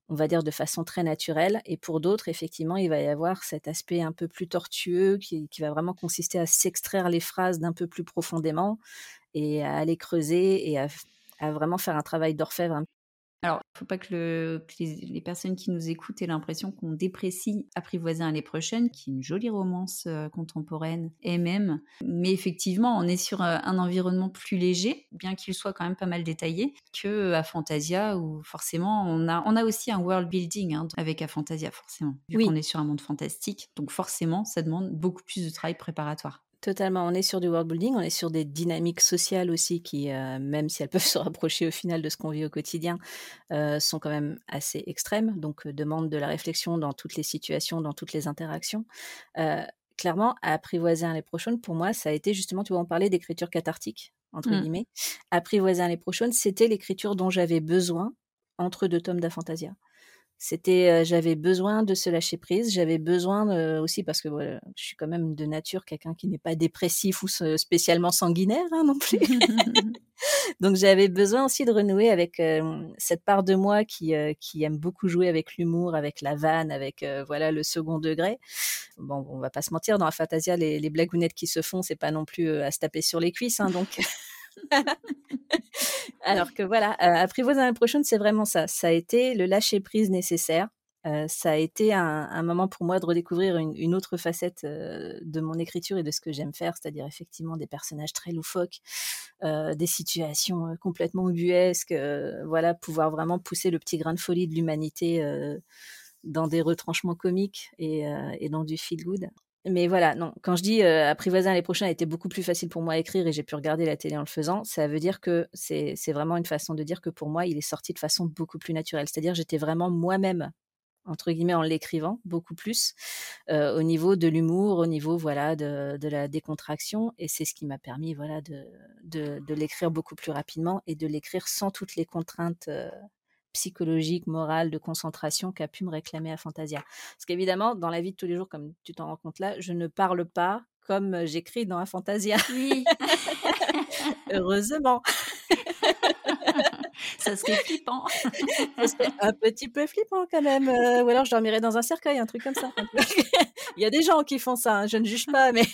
on va dire de façon très naturelle. Et pour d'autres, effectivement, il va y avoir cet aspect un peu plus tortueux qui, va vraiment consister à s'extraire les phrases d'un peu plus profondément et à aller creuser et à, à vraiment faire un travail d'orfèvre alors, il ne faut pas que, les, personnes qui nous écoutent aient l'impression qu'on déprécie Apprivoiser l'année prochaine, qui est une jolie romance euh, contemporaine et même. Mais effectivement, on est sur euh, un environnement plus léger, bien qu'il soit quand même pas mal détaillé, que euh, à Fantasia, où forcément on a, on a aussi un world building hein, avec à Fantasia, forcément. Vu qu'on est sur un monde fantastique, donc forcément, ça demande beaucoup plus de travail préparatoire. Totalement. On est sur du world building, on est sur des dynamiques sociales aussi qui, euh, même si elles peuvent se rapprocher au final de ce qu'on vit au quotidien, euh, sont quand même assez extrêmes. Donc, euh, demandent de la réflexion dans toutes les situations, dans toutes les interactions. clairement, à apprivoiser les prochaines, pour moi, ça a été justement, tu vois, on parlait d'écriture cathartique, entre mmh. guillemets. Apprivoiser les prochaines, c'était l'écriture dont j'avais besoin entre deux tomes d'Afantasia. C'était, j'avais besoin de se lâcher prise. J'avais besoin aussi parce que je suis quand même de nature quelqu'un qui n'est pas dépressif ou spécialement sanguinaire hein, non plus. Donc j'avais besoin aussi de renouer avec cette part de moi qui qui aime beaucoup jouer avec l'humour, avec la vanne, avec voilà le second degré. Bon, on va pas se mentir, dans la Fantasia, les, les blagounettes qui se font, c'est pas non plus à se taper sur les cuisses, hein, donc. Alors que voilà, euh, Apprivoiser l'année prochaine, c'est vraiment ça. Ça a été le lâcher prise nécessaire. Euh, ça a été un, moment pour moi de redécouvrir une, autre facette euh, de mon écriture et de ce que j'aime faire, c'est-à-dire effectivement des personnages très loufoques, des situations complètement ubuesques, voilà, pouvoir vraiment pousser le petit grain de folie de l'humanité dans des retranchements comiques et dans du feel good mais voilà, non. Quand je dis euh, apprivoiser les prochains a été beaucoup plus facile pour moi à écrire et j'ai pu regarder la télé en le faisant, ça veut dire que c'est vraiment une façon de dire que pour moi, il est sorti de façon beaucoup plus naturelle. C'est-à-dire, j'étais vraiment moi-même entre guillemets en l'écrivant beaucoup plus euh, au niveau de l'humour, au niveau voilà de, la décontraction et c'est ce qui m'a permis voilà de l'écrire beaucoup plus rapidement et de l'écrire sans toutes les contraintes euh, psychologique, morale, de concentration qu'a pu me réclamer à Fantasia. Parce qu'évidemment, dans la vie de tous les jours, comme tu t'en rends compte là, je ne parle pas comme j'écris dans Fantasia. Oui. Heureusement. ça serait flippant. un petit peu flippant quand même. Euh, ou alors je dormirais dans un cercueil, un truc comme ça. Il y a des gens qui font ça, hein, je ne juge pas, mais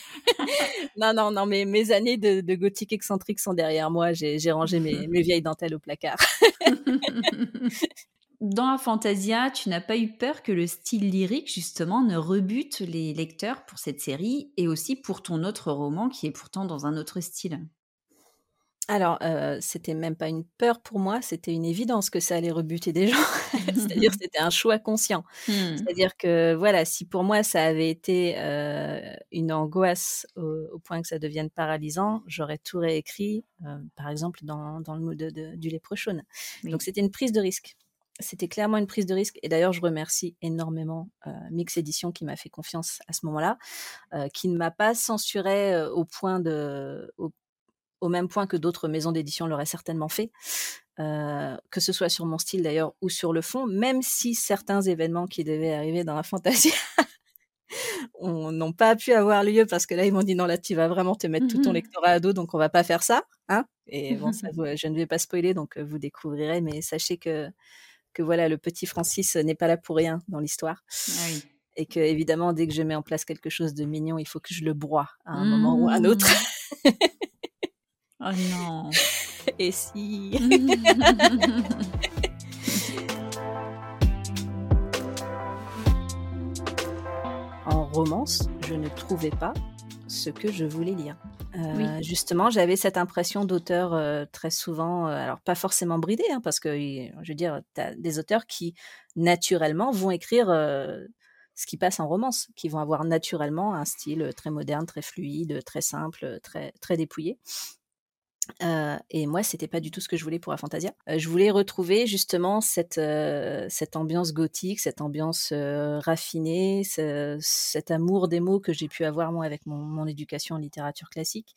non, non, non, mais mes années de, gothique excentrique sont derrière moi. J'ai rangé mes, mes vieilles dentelles au placard. dans Fantasia, tu n'as pas eu peur que le style lyrique, justement, ne rebute les lecteurs pour cette série et aussi pour ton autre roman qui est pourtant dans un autre style? Alors, euh, c'était même pas une peur pour moi, c'était une évidence que ça allait rebuter des gens. C'est-à-dire c'était un choix conscient. Mmh. C'est-à-dire que voilà, si pour moi ça avait été euh, une angoisse au, point que ça devienne paralysant, j'aurais tout réécrit, euh, par exemple dans, le mode de, du léprechaune. Donc c'était une prise de risque. C'était clairement une prise de risque. Et d'ailleurs, je remercie énormément Mix Édition qui m'a fait confiance à ce moment-là, qui ne m'a pas censuré au point de, au même point que d'autres maisons d'édition l'auraient certainement fait, euh, que ce soit sur mon style d'ailleurs ou sur le fond, même si certains événements qui devaient arriver dans la fantasy n'ont pas pu avoir lieu parce que là ils m'ont dit non là tu vas vraiment te mettre tout ton mmh lectorat à dos donc on va pas faire ça hein. Et bon ça, je ne vais pas spoiler donc euh, vous découvrirez mais sachez que que voilà le petit Francis n'est pas là pour rien dans l'histoire. Ah et que évidemment dès que je mets en place quelque chose de mignon il faut que je le broie à un moment ou à un autre. Mmh. Oh non. Et si En romance, je ne trouvais pas ce que je voulais lire. Euh, justement, j'avais cette impression d'auteur euh, très souvent, euh, alors pas forcément bridé, hein, parce que je veux dire, tu as des auteurs qui naturellement vont écrire ce qui passe en romance, qui vont avoir naturellement un style très moderne, très fluide, très simple, très, très dépouillé. Euh, et moi, c'était pas du tout ce que je voulais pour Fantasia. Euh, je voulais retrouver justement cette, euh, ambiance gothique, cette ambiance raffinée, cet amour des mots que j'ai pu avoir moi avec mon, éducation en littérature classique.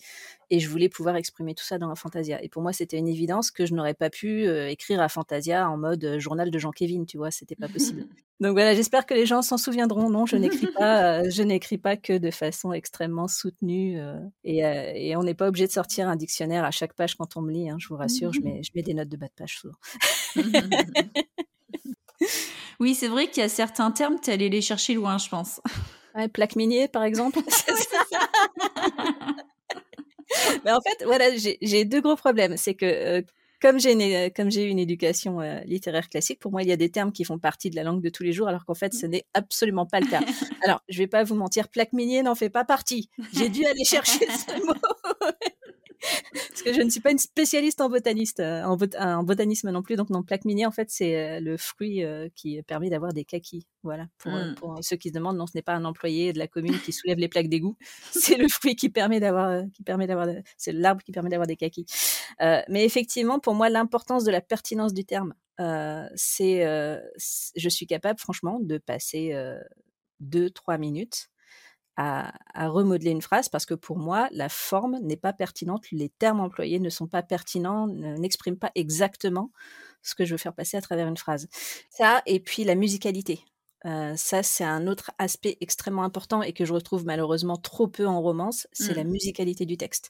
Et je voulais pouvoir exprimer tout ça dans la Fantasia. Et pour moi, c'était une évidence que je n'aurais pas pu écrire à Fantasia en mode journal de Jean-Kévin, tu vois, c'était pas possible. Donc voilà, j'espère que les gens s'en souviendront. Non, je n'écris pas, je n'écris pas que de façon extrêmement soutenue. et, et, on n'est pas obligé de sortir un dictionnaire à chaque page quand on me lit, hein, je vous rassure, je, mets, je mets des notes de bas de page souvent. oui, c'est vrai qu'il y a certains termes, tu es allé les chercher loin, je pense. Ouais, plaque minier, par exemple. Mais en fait, voilà, j'ai deux gros problèmes. C'est que euh, comme j'ai comme j'ai eu une éducation euh, littéraire classique, pour moi, il y a des termes qui font partie de la langue de tous les jours, alors qu'en fait, ce n'est absolument pas le cas. Alors, je vais pas vous mentir, plaque minier n'en fait pas partie. J'ai dû aller chercher ce mot. Parce que je ne suis pas une spécialiste en botaniste, euh, en, botanisme non plus. Donc, non, plaque minier, en fait, c'est euh, le fruit euh, qui permet d'avoir des kakis. Voilà. Pour, mmh. pour, ceux qui se demandent, non, ce n'est pas un employé de la commune qui soulève les plaques d'égout. C'est le fruit qui permet d'avoir, qui permet d'avoir, c'est l'arbre qui permet d'avoir des kakis. mais effectivement, pour moi, l'importance de la pertinence du terme, c'est, je suis capable, franchement, de passer deux, trois minutes à, remodeler une phrase parce que pour moi, la forme n'est pas pertinente, les termes employés ne sont pas pertinents, n'expriment pas exactement ce que je veux faire passer à travers une phrase. Ça, et puis la musicalité. Euh, ça, c'est un autre aspect extrêmement important et que je retrouve malheureusement trop peu en romance, c'est la mmh. musicalité du texte.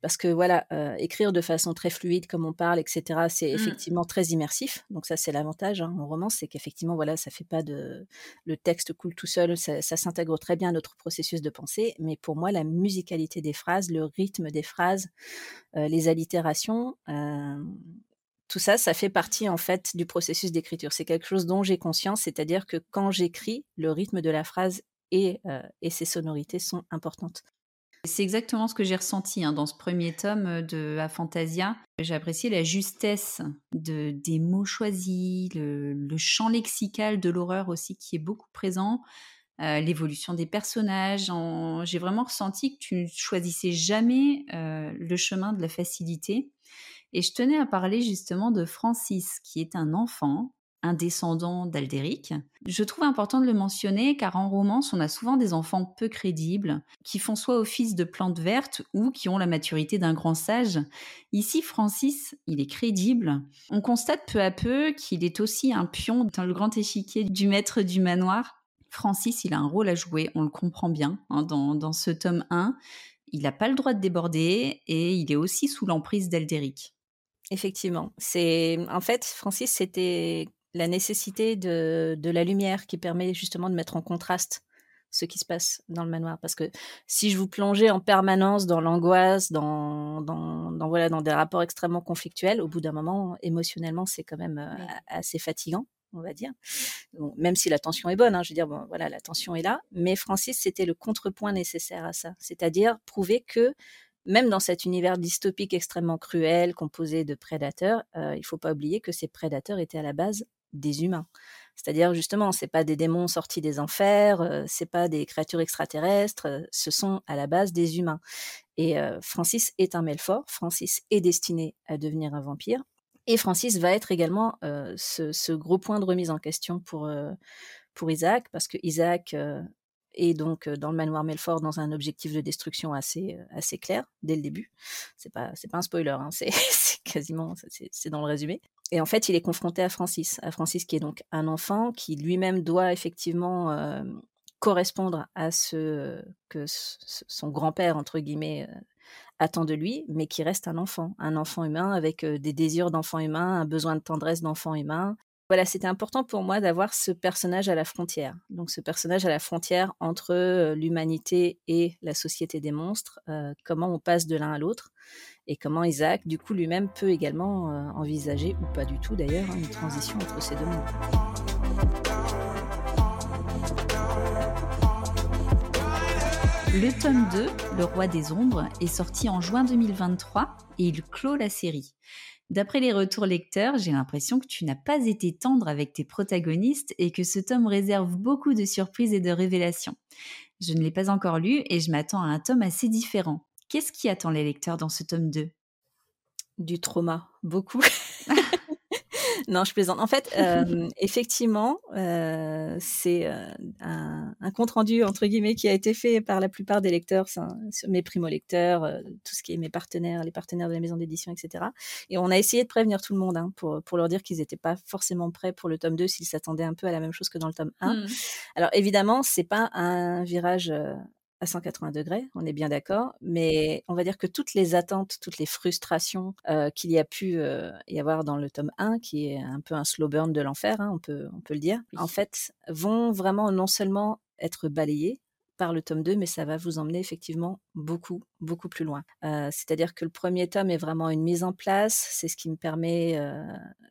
Parce que voilà, euh, écrire de façon très fluide comme on parle, etc., c'est mmh. effectivement très immersif. Donc ça, c'est l'avantage hein, en romance, c'est qu'effectivement, voilà, ça fait pas de... Le texte coule tout seul, ça, s'intègre très bien à notre processus de pensée. Mais pour moi, la musicalité des phrases, le rythme des phrases, euh, les allitérations, tout ça, ça fait partie en fait du processus d'écriture. C'est quelque chose dont j'ai conscience, c'est-à-dire que quand j'écris, le rythme de la phrase et, euh, et ses sonorités sont importantes. C'est exactement ce que j'ai ressenti hein, dans ce premier tome euh, de A Fantasia. J'ai apprécié la justesse de, des mots choisis, le, champ lexical de l'horreur aussi qui est beaucoup présent, euh, l'évolution des personnages. J'ai vraiment ressenti que tu ne choisissais jamais le chemin de la facilité et je tenais à parler justement de Francis, qui est un enfant un descendant d'Aldéric. Je trouve important de le mentionner car en romance, on a souvent des enfants peu crédibles qui font soit office de plantes vertes ou qui ont la maturité d'un grand sage. Ici, Francis, il est crédible. On constate peu à peu qu'il est aussi un pion dans le grand échiquier du maître du manoir. Francis, il a un rôle à jouer, on le comprend bien hein, dans, dans ce tome 1. Il n'a pas le droit de déborder et il est aussi sous l'emprise d'Aldéric. Effectivement. C'est en fait Francis, c'était la nécessité de, de, la lumière qui permet justement de mettre en contraste ce qui se passe dans le manoir. Parce que si je vous plongeais en permanence dans l'angoisse, dans, dans, dans, voilà, dans des rapports extrêmement conflictuels, au bout d'un moment, émotionnellement, c'est quand même euh, assez fatigant, on va dire. même si la tension est bonne, hein, je veux dire, bon, voilà, la tension est là. Mais Francis, c'était le contrepoint nécessaire à ça. C'est-à-dire prouver que même dans cet univers dystopique extrêmement cruel, composé de prédateurs, euh, il ne faut pas oublier que ces prédateurs étaient à la base des humains. C'est-à-dire justement, c'est pas des démons sortis des enfers, euh, c'est pas des créatures extraterrestres, euh, ce sont à la base des humains. Et euh, Francis est un Melfort, Francis est destiné à devenir un vampire, et Francis va être également ce, gros point de remise en question pour pour Isaac, parce que Isaac est donc dans le manoir Melfort dans un objectif de destruction assez assez clair dès le début. C'est pas c'est pas un spoiler, hein, c'est quasiment c'est dans le résumé. Et en fait, il est confronté à Francis, à Francis qui est donc un enfant qui lui-même doit effectivement correspondre à ce que son grand-père entre guillemets attend de lui, mais qui reste un enfant, un enfant humain avec des désirs d'enfant humain, un besoin de tendresse d'enfant humain, voilà, c'était important pour moi d'avoir ce personnage à la frontière. Donc ce personnage à la frontière entre l'humanité et la société des monstres, comment on passe de l'un à l'autre, et comment Isaac, du coup, lui-même peut également envisager, ou pas du tout d'ailleurs, hein, une transition entre ces deux mondes. Le tome 2, Le Roi des Ombres, est sorti en juin 2023 et il clôt la série. D'après les retours lecteurs, j'ai l'impression que tu n'as pas été tendre avec tes protagonistes et que ce tome réserve beaucoup de surprises et de révélations. Je ne l'ai pas encore lu et je m'attends à un tome assez différent. Qu'est-ce qui attend les lecteurs dans ce tome 2 Du trauma, beaucoup. non, je plaisante. En fait, euh, effectivement, euh, c'est euh, un, compte rendu entre guillemets qui a été fait par la plupart des lecteurs, mes primo-lecteurs, tout ce qui est mes partenaires, les partenaires de la maison d'édition, etc. Et on a essayé de prévenir tout le monde hein, pour, pour leur dire qu'ils n'étaient pas forcément prêts pour le tome 2 s'ils s'attendaient un peu à la même chose que dans le tome 1. Mmh. Alors évidemment, c'est pas un virage à 180 degrés, on est bien d'accord, mais on va dire que toutes les attentes, toutes les frustrations euh, qu'il y a pu euh, y avoir dans le tome 1, qui est un peu un slow burn de l'enfer, hein, on, peut, on peut le dire, en fait, vont vraiment non seulement être balayées, par le tome 2, mais ça va vous emmener effectivement beaucoup, beaucoup plus loin. Euh, c'est-à-dire que le premier tome est vraiment une mise en place, c'est ce qui me permet euh,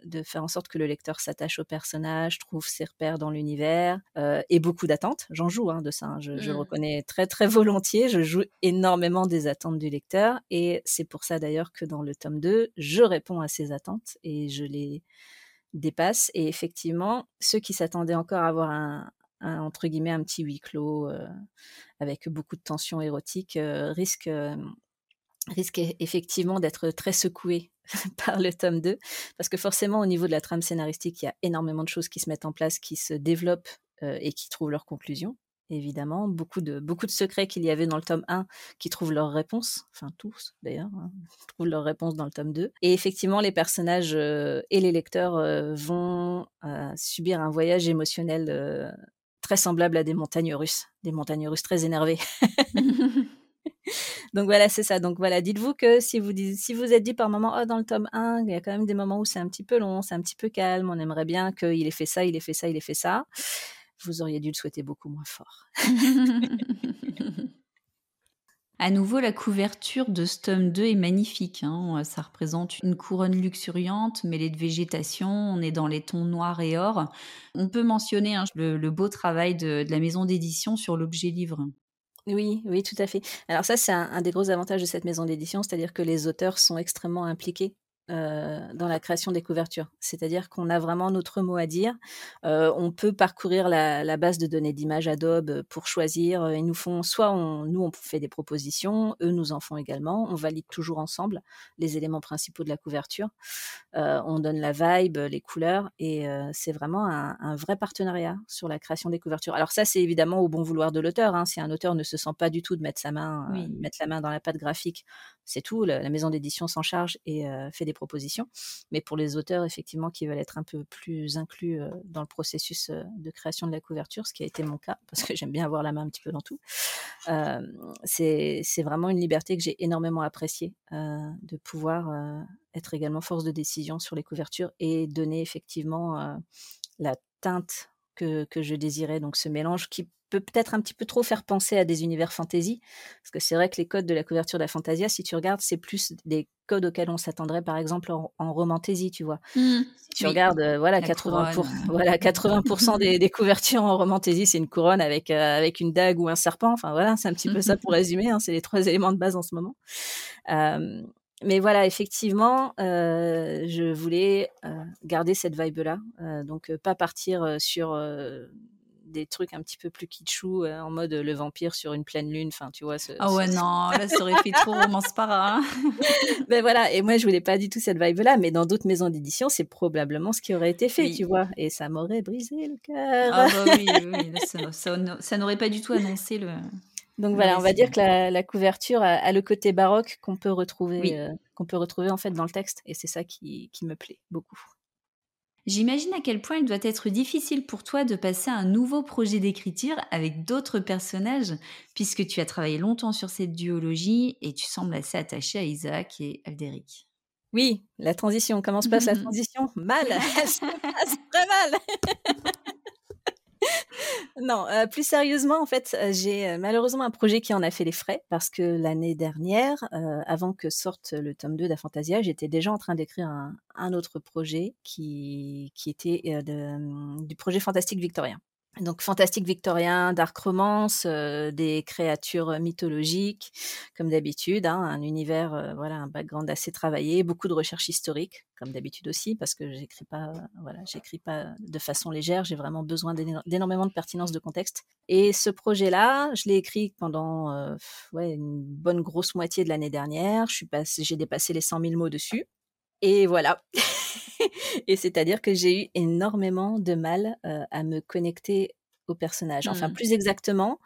de faire en sorte que le lecteur s'attache au personnage, trouve ses repères dans l'univers, euh, et beaucoup d'attentes. J'en joue hein, de ça, hein. je, le mmh. reconnais très, très volontiers, je joue énormément des attentes du lecteur, et c'est pour ça d'ailleurs que dans le tome 2, je réponds à ces attentes et je les dépasse. Et effectivement, ceux qui s'attendaient encore à avoir un, entre guillemets un petit huis clos euh, avec beaucoup de tensions érotiques euh, risque euh, risque effectivement d'être très secoué par le tome 2 parce que forcément au niveau de la trame scénaristique il y a énormément de choses qui se mettent en place qui se développent et qui trouvent leur conclusion évidemment, beaucoup de, beaucoup de secrets qu'il y avait dans le tome 1 qui trouvent leur réponse, enfin tous d'ailleurs, hein, trouvent leur réponse dans le tome 2. Et effectivement, les personnages et les lecteurs vont subir un voyage émotionnel très semblable à des montagnes russes, des montagnes russes très énervées. Donc voilà, c'est ça. Donc voilà, dites-vous que si vous, si vous êtes dit par moment, oh, dans le tome 1, il y a quand même des moments où c'est un petit peu long, c'est un petit peu calme, on aimerait bien qu'il ait fait ça, il ait fait ça, il ait fait ça, vous auriez dû le souhaiter beaucoup moins fort. À nouveau, la couverture de ce tome 2 est magnifique. Hein. Ça représente une couronne luxuriante mêlée de végétation. On est dans les tons noirs et or. On peut mentionner hein, le, beau travail de, la maison d'édition sur l'objet livre. Oui, oui, tout à fait. Alors ça, c'est un, des gros avantages de cette maison d'édition, c'est-à-dire que les auteurs sont extrêmement impliqués dans la création des couvertures. C'est-à-dire qu'on a vraiment notre mot à dire. on peut parcourir la, base de données d'images Adobe pour choisir. Ils nous font soit nous on fait des propositions, eux nous en font également. On valide toujours ensemble les éléments principaux de la couverture. on donne la vibe, les couleurs et c'est vraiment un, vrai partenariat sur la création des couvertures. Alors ça c'est évidemment au bon vouloir de l'auteur. Hein. Si un auteur ne se sent pas du tout de mettre sa main, mettre la main dans la pâte graphique, c'est tout. La, maison d'édition s'en charge et fait des propositions. Mais pour les auteurs, effectivement, qui veulent être un peu plus inclus euh, dans le processus euh, de création de la couverture, ce qui a été mon cas, parce que j'aime bien avoir la main un petit peu dans tout, euh, c'est vraiment une liberté que j'ai énormément appréciée, de pouvoir être également force de décision sur les couvertures et donner effectivement la teinte que, que, je désirais, donc ce mélange qui peut peut-être un petit peu trop faire penser à des univers fantasy, parce que c'est vrai que les codes de la couverture de la Fantasia, si tu regardes, c'est plus des codes auxquels on s'attendrait par exemple en, en romantaisie, tu vois. Mmh. si tu regardes, euh, voilà, 80, voilà, 80% des, des, couvertures en romantaisie, c'est une couronne avec, euh, avec une dague ou un serpent, enfin voilà, c'est un petit peu ça pour résumer, hein, c'est les trois éléments de base en ce moment. Euh, mais voilà, effectivement, euh, je voulais garder cette vibe-là, donc pas partir sur des trucs un petit peu plus kitschou euh, en mode le vampire sur une pleine lune. Enfin, tu vois. Ce, ah ouais, non, là, ça aurait fait trop romance para. Hein. ben voilà, et moi, je voulais pas du tout cette vibe-là, mais dans d'autres maisons d'édition, c'est probablement ce qui aurait été fait, tu vois. Et ça m'aurait brisé le cœur. Ah bah oui, oui ça, n'aurait pas du tout annoncé le. Donc voilà, on va dire que la, couverture a, le côté baroque qu'on peut retrouver, euh, qu'on peut retrouver en fait dans le texte, et c'est ça qui, qui me plaît beaucoup. J'imagine à quel point il doit être difficile pour toi de passer à un nouveau projet d'écriture avec d'autres personnages, puisque tu as travaillé longtemps sur cette duologie et tu sembles assez attaché à Isaac et Alderic. Oui, la transition. Comment se passe la transition? Mal. Elle se passe très mal. Non, euh, plus sérieusement, en fait, euh, j'ai euh, malheureusement un projet qui en a fait les frais parce que l'année dernière, avant que sorte le tome 2 d'Afantasia, j'étais déjà en train d'écrire un, autre projet qui, qui était du projet fantastique victorien donc fantastique victorien, dark romance, euh, des créatures mythologiques, comme d'habitude, hein, un univers, euh, voilà, un background assez travaillé, beaucoup de recherches historiques, comme d'habitude aussi, parce que j'écris pas, voilà, j'écris pas de façon légère, j'ai vraiment besoin d'énormément de pertinence de contexte. Et ce projet-là, je l'ai écrit pendant, euh, ouais, une bonne grosse moitié de l'année dernière. Je suis j'ai dépassé les 100 000 mots dessus. Et voilà. et c'est-à-dire que j'ai eu énormément de mal à me connecter au personnage. Enfin, mmh. plus exactement,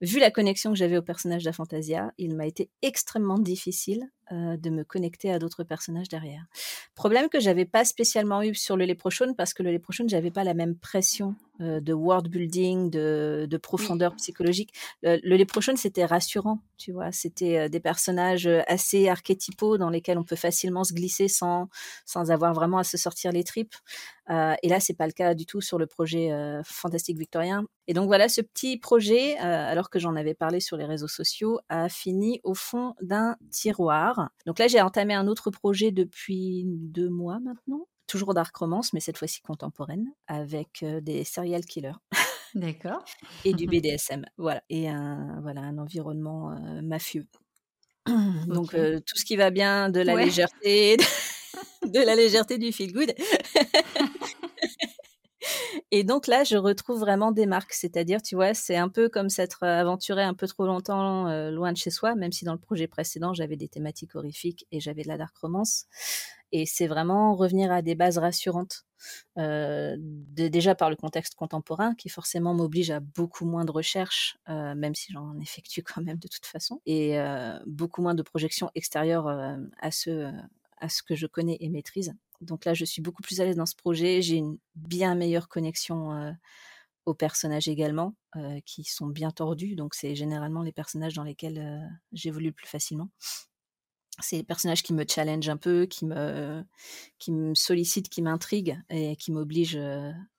vu la connexion que j'avais au personnage d'Afantasia, il m'a été extrêmement difficile euh, de me connecter à d'autres personnages derrière. Problème que j'avais pas spécialement eu sur le Leprechaun parce que le Leprechaun, j'avais pas la même pression euh, de world building, de, de profondeur psychologique. Le, le Leprechaun, c'était rassurant, tu vois. C'était euh, des personnages assez archétypaux dans lesquels on peut facilement se glisser sans, sans avoir vraiment à se sortir les tripes. Et là, c'est pas le cas du tout sur le projet Fantastique Victorien. Et donc voilà, ce petit projet, alors que j'en avais parlé sur les réseaux sociaux, a fini au fond d'un tiroir donc là, j'ai entamé un autre projet depuis deux mois maintenant, toujours dark romance, mais cette fois-ci contemporaine, avec euh, des serial killers. D'accord. et du BDSM, voilà, et un voilà un environnement euh, mafieux. Donc euh, tout ce qui va bien, de la légèreté, de la légèreté du feel good. Et donc là, je retrouve vraiment des marques. C'est-à-dire, tu vois, c'est un peu comme s'être euh, aventuré un peu trop longtemps euh, loin de chez soi, même si dans le projet précédent, j'avais des thématiques horrifiques et j'avais de la dark romance. Et c'est vraiment revenir à des bases rassurantes. Euh, déjà par le contexte contemporain qui forcément m'oblige à beaucoup moins de recherches, même si j'en effectue quand même de toute façon, et beaucoup moins de projections extérieures à ce à ce que je connais et maîtrise. Donc là, je suis beaucoup plus à l'aise dans ce projet. J'ai une bien meilleure connexion euh, aux personnages également, euh, qui sont bien tordus. Donc c'est généralement les personnages dans lesquels euh, j'évolue le plus facilement. C'est les personnages qui me challenge un peu, qui me, qui me sollicitent, qui m'intriguent et qui m'obligent,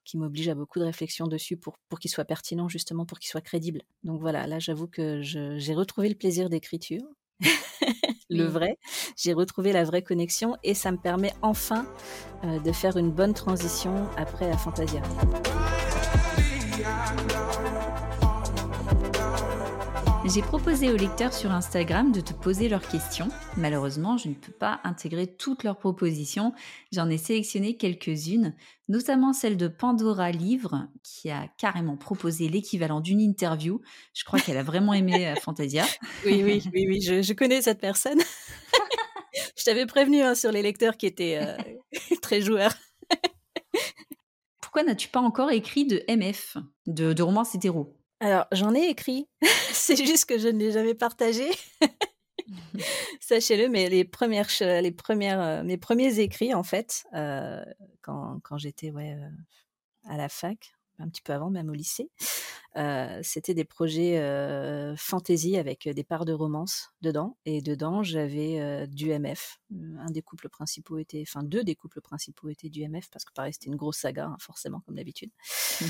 qui à beaucoup de réflexion dessus pour, pour qu'ils soient pertinents, justement, pour qu'ils soient crédibles. Donc voilà, là, j'avoue que j'ai retrouvé le plaisir d'écriture. le vrai. J'ai retrouvé la vraie connexion et ça me permet enfin euh, de faire une bonne transition après la Fantasia. J'ai proposé aux lecteurs sur Instagram de te poser leurs questions. Malheureusement, je ne peux pas intégrer toutes leurs propositions. J'en ai sélectionné quelques-unes, notamment celle de Pandora Livre, qui a carrément proposé l'équivalent d'une interview. Je crois qu'elle a vraiment aimé euh, Fantasia. Oui, oui, oui, oui, je, connais cette personne. je t'avais prévenu hein, sur les lecteurs qui étaient euh, très joueurs. Pourquoi n'as-tu pas encore écrit de MF, de, de romance hétéro alors, j'en ai écrit, c'est juste que je ne l'ai jamais partagé. Sachez-le, mais les premières, les premières, euh, mes premiers écrits, en fait, euh, quand, j'étais euh, à la fac, un petit peu avant, même au lycée. Euh, c'était des projets euh, fantasy avec des parts de romance dedans. Et dedans, j'avais euh, du MF. Un des couples principaux était, enfin deux des couples principaux étaient du MF parce que pareil, c'était une grosse saga, hein, forcément, comme d'habitude. Mmh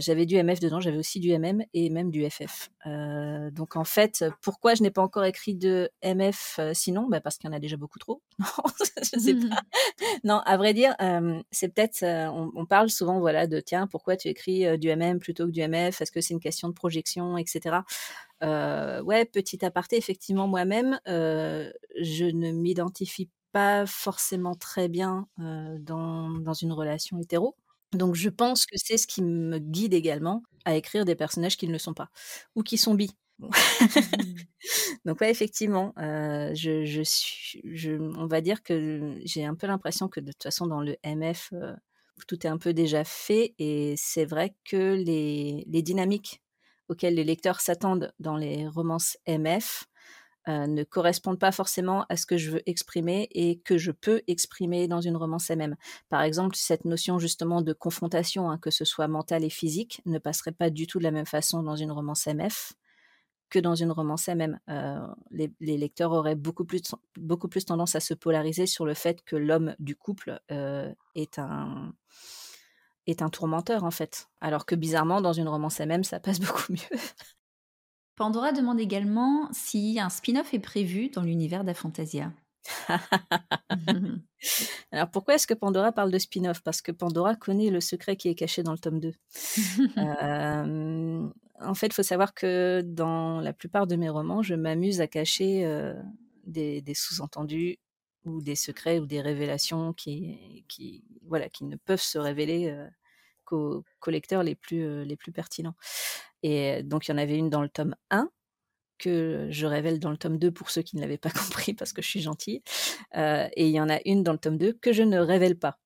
j'avais du MF dedans, j'avais aussi du MM et même du FF. donc en fait, pourquoi je n'ai pas encore écrit de MF sinon? Bah Parce qu'il y en a déjà beaucoup trop. non, je sais pas. non, à vrai dire, c'est peut-être, on, on, parle souvent voilà, de tiens, pourquoi tu écris du MM plutôt que du MF Est-ce que c'est une question de projection, etc. Euh, ouais, petit aparté, effectivement, moi-même, euh, je ne m'identifie pas forcément très bien euh, dans, dans, une relation hétéro. Donc je pense que c'est ce qui me guide également à écrire des personnages qui ne le sont pas ou qui sont bi. Donc ouais, effectivement, je, je, suis, je, on va dire que j'ai un peu l'impression que de toute façon dans le MF, tout est un peu déjà fait et c'est vrai que les, dynamiques auxquelles les lecteurs s'attendent dans les romances MF euh, ne correspondent pas forcément à ce que je veux exprimer et que je peux exprimer dans une romance MM. Par exemple, cette notion justement de confrontation, hein, que ce soit mentale et physique, ne passerait pas du tout de la même façon dans une romance MF que dans une romance elle-même. Euh, les, lecteurs auraient beaucoup plus, beaucoup plus tendance à se polariser sur le fait que l'homme du couple euh, est un est un tourmenteur en fait. Alors que bizarrement, dans une romance elle-même, ça passe beaucoup mieux. Pandora demande également si un spin-off est prévu dans l'univers d'Afantasia. Alors pourquoi est-ce que Pandora parle de spin-off? Parce que Pandora connaît le secret qui est caché dans le tome 2. euh, en fait, il faut savoir que dans la plupart de mes romans, je m'amuse à cacher euh, des, sous-entendus ou des secrets ou des révélations qui, voilà, qui ne peuvent se révéler euh, qu'aux, lecteurs les plus, euh, les plus pertinents. Et donc, il y en avait une dans le tome 1 que je révèle dans le tome 2 pour ceux qui ne l'avaient pas compris parce que je suis gentille. et il y en a une dans le tome 2 que je ne révèle pas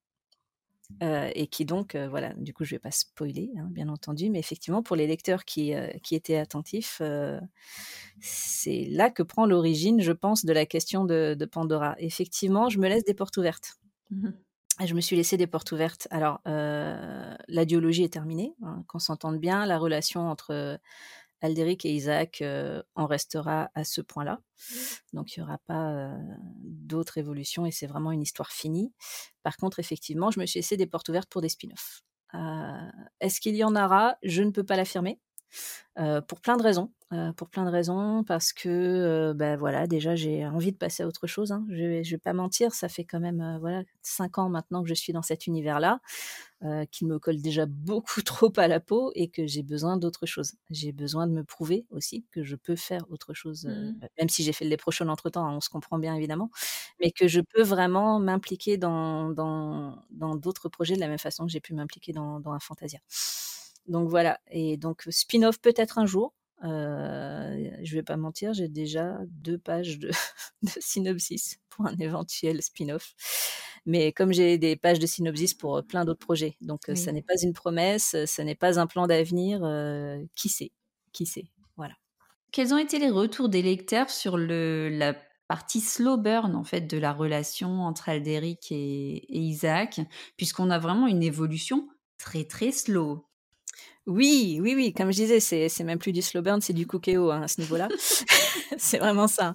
euh, et qui donc, euh, voilà, du coup, je ne vais pas spoiler, hein, bien entendu, mais effectivement, pour les lecteurs qui, euh, qui étaient attentifs, c'est là que prend l'origine, je pense, de la question de, Pandora. Effectivement, je me laisse des portes ouvertes. Mmh je me suis laissé des portes ouvertes. Alors, la duologie est terminée, hein, qu'on s'entende bien, la relation entre Aldéric et Isaac en restera à ce point-là. Donc il n'y aura pas d'autres évolutions et c'est vraiment une histoire finie. Par contre, effectivement, je me suis laissé des portes ouvertes pour des spin-offs. Est-ce qu'il y en aura? Je ne peux pas l'affirmer. Pour plein de raisons. pour plein de raisons, parce que ben voilà, déjà j'ai envie de passer à autre chose. Hein. Je, ne vais pas mentir, ça fait quand même voilà cinq ans maintenant que je suis dans cet univers-là, qui me colle déjà beaucoup trop à la peau et que j'ai besoin d'autre chose. J'ai besoin de me prouver aussi que je peux faire autre chose, mmh. même si j'ai fait les prochains entre temps, hein, on se comprend bien évidemment, mais que je peux vraiment m'impliquer dans dans d'autres projets de la même façon que j'ai pu m'impliquer dans, dans un Fantasia. Donc voilà, et donc spin-off peut-être un jour. Euh, je vais pas mentir, j'ai déjà deux pages de, synopsis pour un éventuel spin-off. Mais comme j'ai des pages de synopsis pour plein d'autres projets, donc ça n'est pas une promesse, ça n'est pas un plan d'avenir. qui sait Qui sait Voilà. Quels ont été les retours des lecteurs sur le, la partie slow burn en fait de la relation entre Alderic et, et Isaac, puisqu'on a vraiment une évolution très très slow? Oui, oui, oui. Comme je disais, c'est, même plus du slow burn, c'est du cookéo hein, à ce niveau-là. c'est vraiment ça.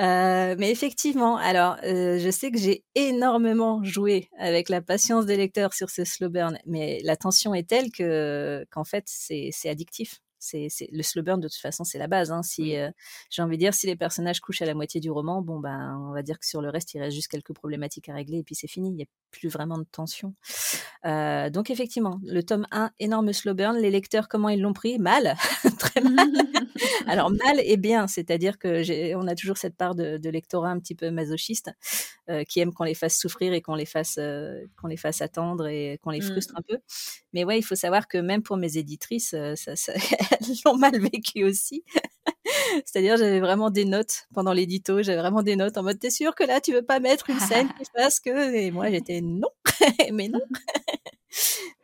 Euh, mais effectivement, alors, euh, je sais que j'ai énormément joué avec la patience des lecteurs sur ce slow burn, mais la tension est telle que, qu'en fait, c'est addictif. C'est, le slow burn de toute façon, c'est la base. Hein. Si j'ai envie de dire, si les personnages couchent à la moitié du roman, bon ben, on va dire que sur le reste, il reste juste quelques problématiques à régler et puis c'est fini. Il n'y a plus vraiment de tension. donc effectivement, le tome 1, énorme slow burn. Les lecteurs, comment ils l'ont pris? Mal, très mal. Alors mal et bien, c'est-à-dire que on a toujours cette part de, de lectorat un petit peu masochiste qui aime qu'on les fasse souffrir et qu'on les fasse qu'on les fasse attendre et qu'on les mmh. frustre un peu. Mais ouais, il faut savoir que même pour mes éditrices, ça, l'ont mal vécu aussi. C'est-à-dire, j'avais vraiment des notes pendant l'édito, j'avais vraiment des notes en mode, t'es sûr que là, tu veux pas mettre une scène qui fasse que... Et moi, j'étais non, mais non.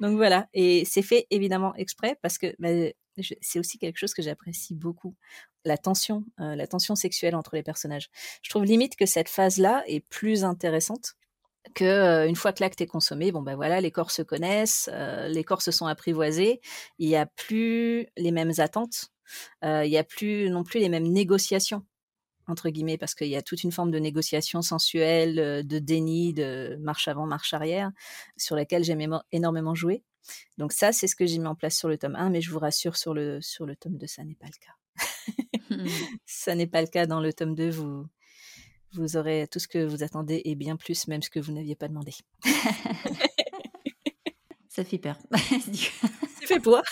Donc voilà, et c'est fait évidemment exprès parce que bah, c'est aussi quelque chose que j'apprécie beaucoup, la tension, euh, la tension sexuelle entre les personnages. Je trouve limite que cette phase-là est plus intéressante que euh, une fois que l'acte est consommé, bon ben voilà, les corps se connaissent, euh, les corps se sont apprivoisés, il n'y a plus les mêmes attentes, il n'y a plus non plus les mêmes négociations entre guillemets, parce qu'il y a toute une forme de négociation sensuelle, de déni, de marche avant, marche arrière, sur laquelle j'aime énormément jouer. Donc ça, c'est ce que j'ai mis en place sur le tome 1, mais je vous rassure, sur le, sur le tome 2, ça n'est pas le cas. Mmh. ça n'est pas le cas dans le tome 2, vous, vous aurez tout ce que vous attendez et bien plus, même ce que vous n'aviez pas demandé. ça fait peur. c'est fait pour.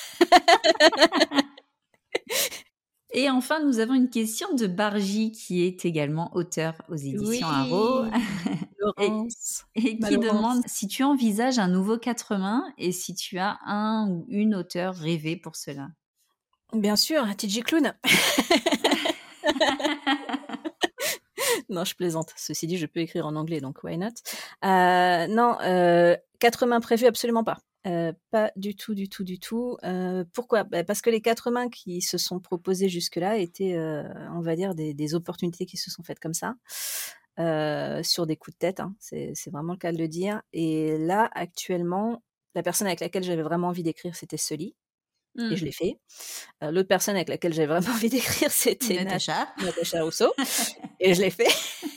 Et enfin, nous avons une question de Bargy, qui est également auteur aux éditions oui, et, qui demande si tu envisages un nouveau quatre mains et si tu as un ou une auteur rêvée pour cela. Bien sûr, TJ Clown. Non, je plaisante. Ceci dit, je peux écrire en anglais, donc why not? Euh, Non, euh, quatre mains prévues, absolument pas. Euh, pas du tout, du tout, du tout. Pourquoi? Bah, Parce que les quatre mains qui se sont proposées jusque-là étaient, on va dire, des, opportunités qui se sont faites comme ça, sur des coups de tête. Hein. C'est vraiment le cas de le dire. Et là, actuellement, la personne avec laquelle j'avais vraiment envie d'écrire, c'était Sully. Et je mmh. l'ai fait. L'autre personne avec laquelle j'avais vraiment envie d'écrire, c'était Natacha. Natacha Rousseau. et je l'ai fait.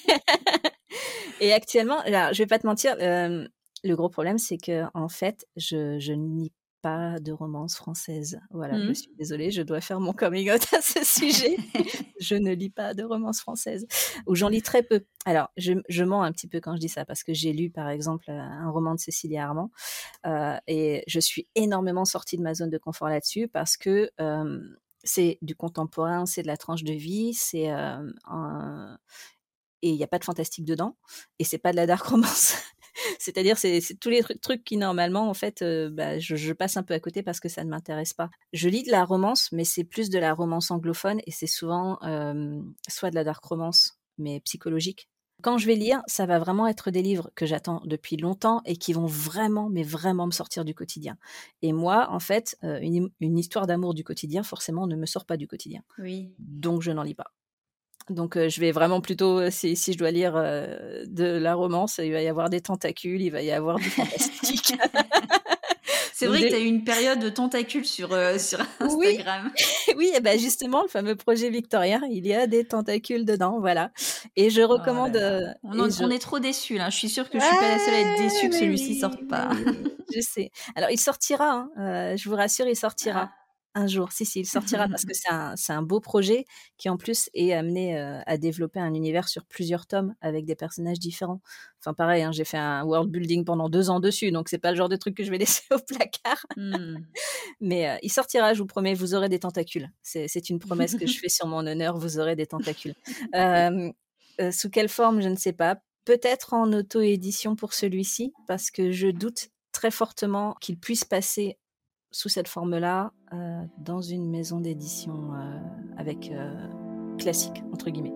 et actuellement, là, je vais pas te mentir, le gros problème, c'est que en fait, je, je lis pas de romance française. Voilà, je mmh. suis désolée, je dois faire mon coming out à ce sujet. je ne lis pas de romance française, ou j'en lis très peu. Alors, je, je, mens un petit peu quand je dis ça, parce que j'ai lu, par exemple, un roman de Cécilia Armand, euh, et je suis énormément sortie de ma zone de confort là-dessus, parce que euh, c'est du contemporain, c'est de la tranche de vie, c'est euh, un et il n'y a pas de fantastique dedans et c'est pas de la dark romance c'est-à-dire, c'est tous les trucs qui, normalement, en fait, euh, bah, je, passe un peu à côté parce que ça ne m'intéresse pas. Je lis de la romance, mais c'est plus de la romance anglophone et c'est souvent soit de la dark romance, mais psychologique. Quand je vais lire, ça va vraiment être des livres que j'attends depuis longtemps et qui vont vraiment, mais vraiment me sortir du quotidien. Et moi, en fait, euh, une, une histoire d'amour du quotidien, forcément, ne me sort pas du quotidien. Oui. Donc, je n'en lis pas. Donc je vais vraiment plutôt, si, si je dois lire de la romance, il va y avoir des tentacules, il va y avoir du fantastique. C'est vrai que tu as eu une période de tentacules sur, sur Instagram. Oui, oui et ben justement, le fameux projet victorien, il y a des tentacules dedans, voilà. Et je oh recommande... on, est trop déçus, là. Je suis sûre que je suis pas la seule à être déçue que celui-ci sorte pas. je sais. Alors, il sortira, hein, je vous rassure, il sortira. Ah un jour. Si, si, il sortira parce que c'est un, un, beau projet qui en plus est amené euh, à développer un univers sur plusieurs tomes avec des personnages différents. Enfin pareil, hein, j'ai fait un world building pendant deux ans dessus, donc c'est pas le genre de truc que je vais laisser au placard. Mmh. Mais euh, il sortira, je vous promets, vous aurez des tentacules. C'est une promesse que je fais sur mon honneur, vous aurez des tentacules. Euh, sous quelle forme, je ne sais pas. Peut-être en auto-édition pour celui-ci, parce que je doute très fortement qu'il puisse passer sous cette forme-là euh, dans une maison d'édition euh, avec euh, classique, entre guillemets.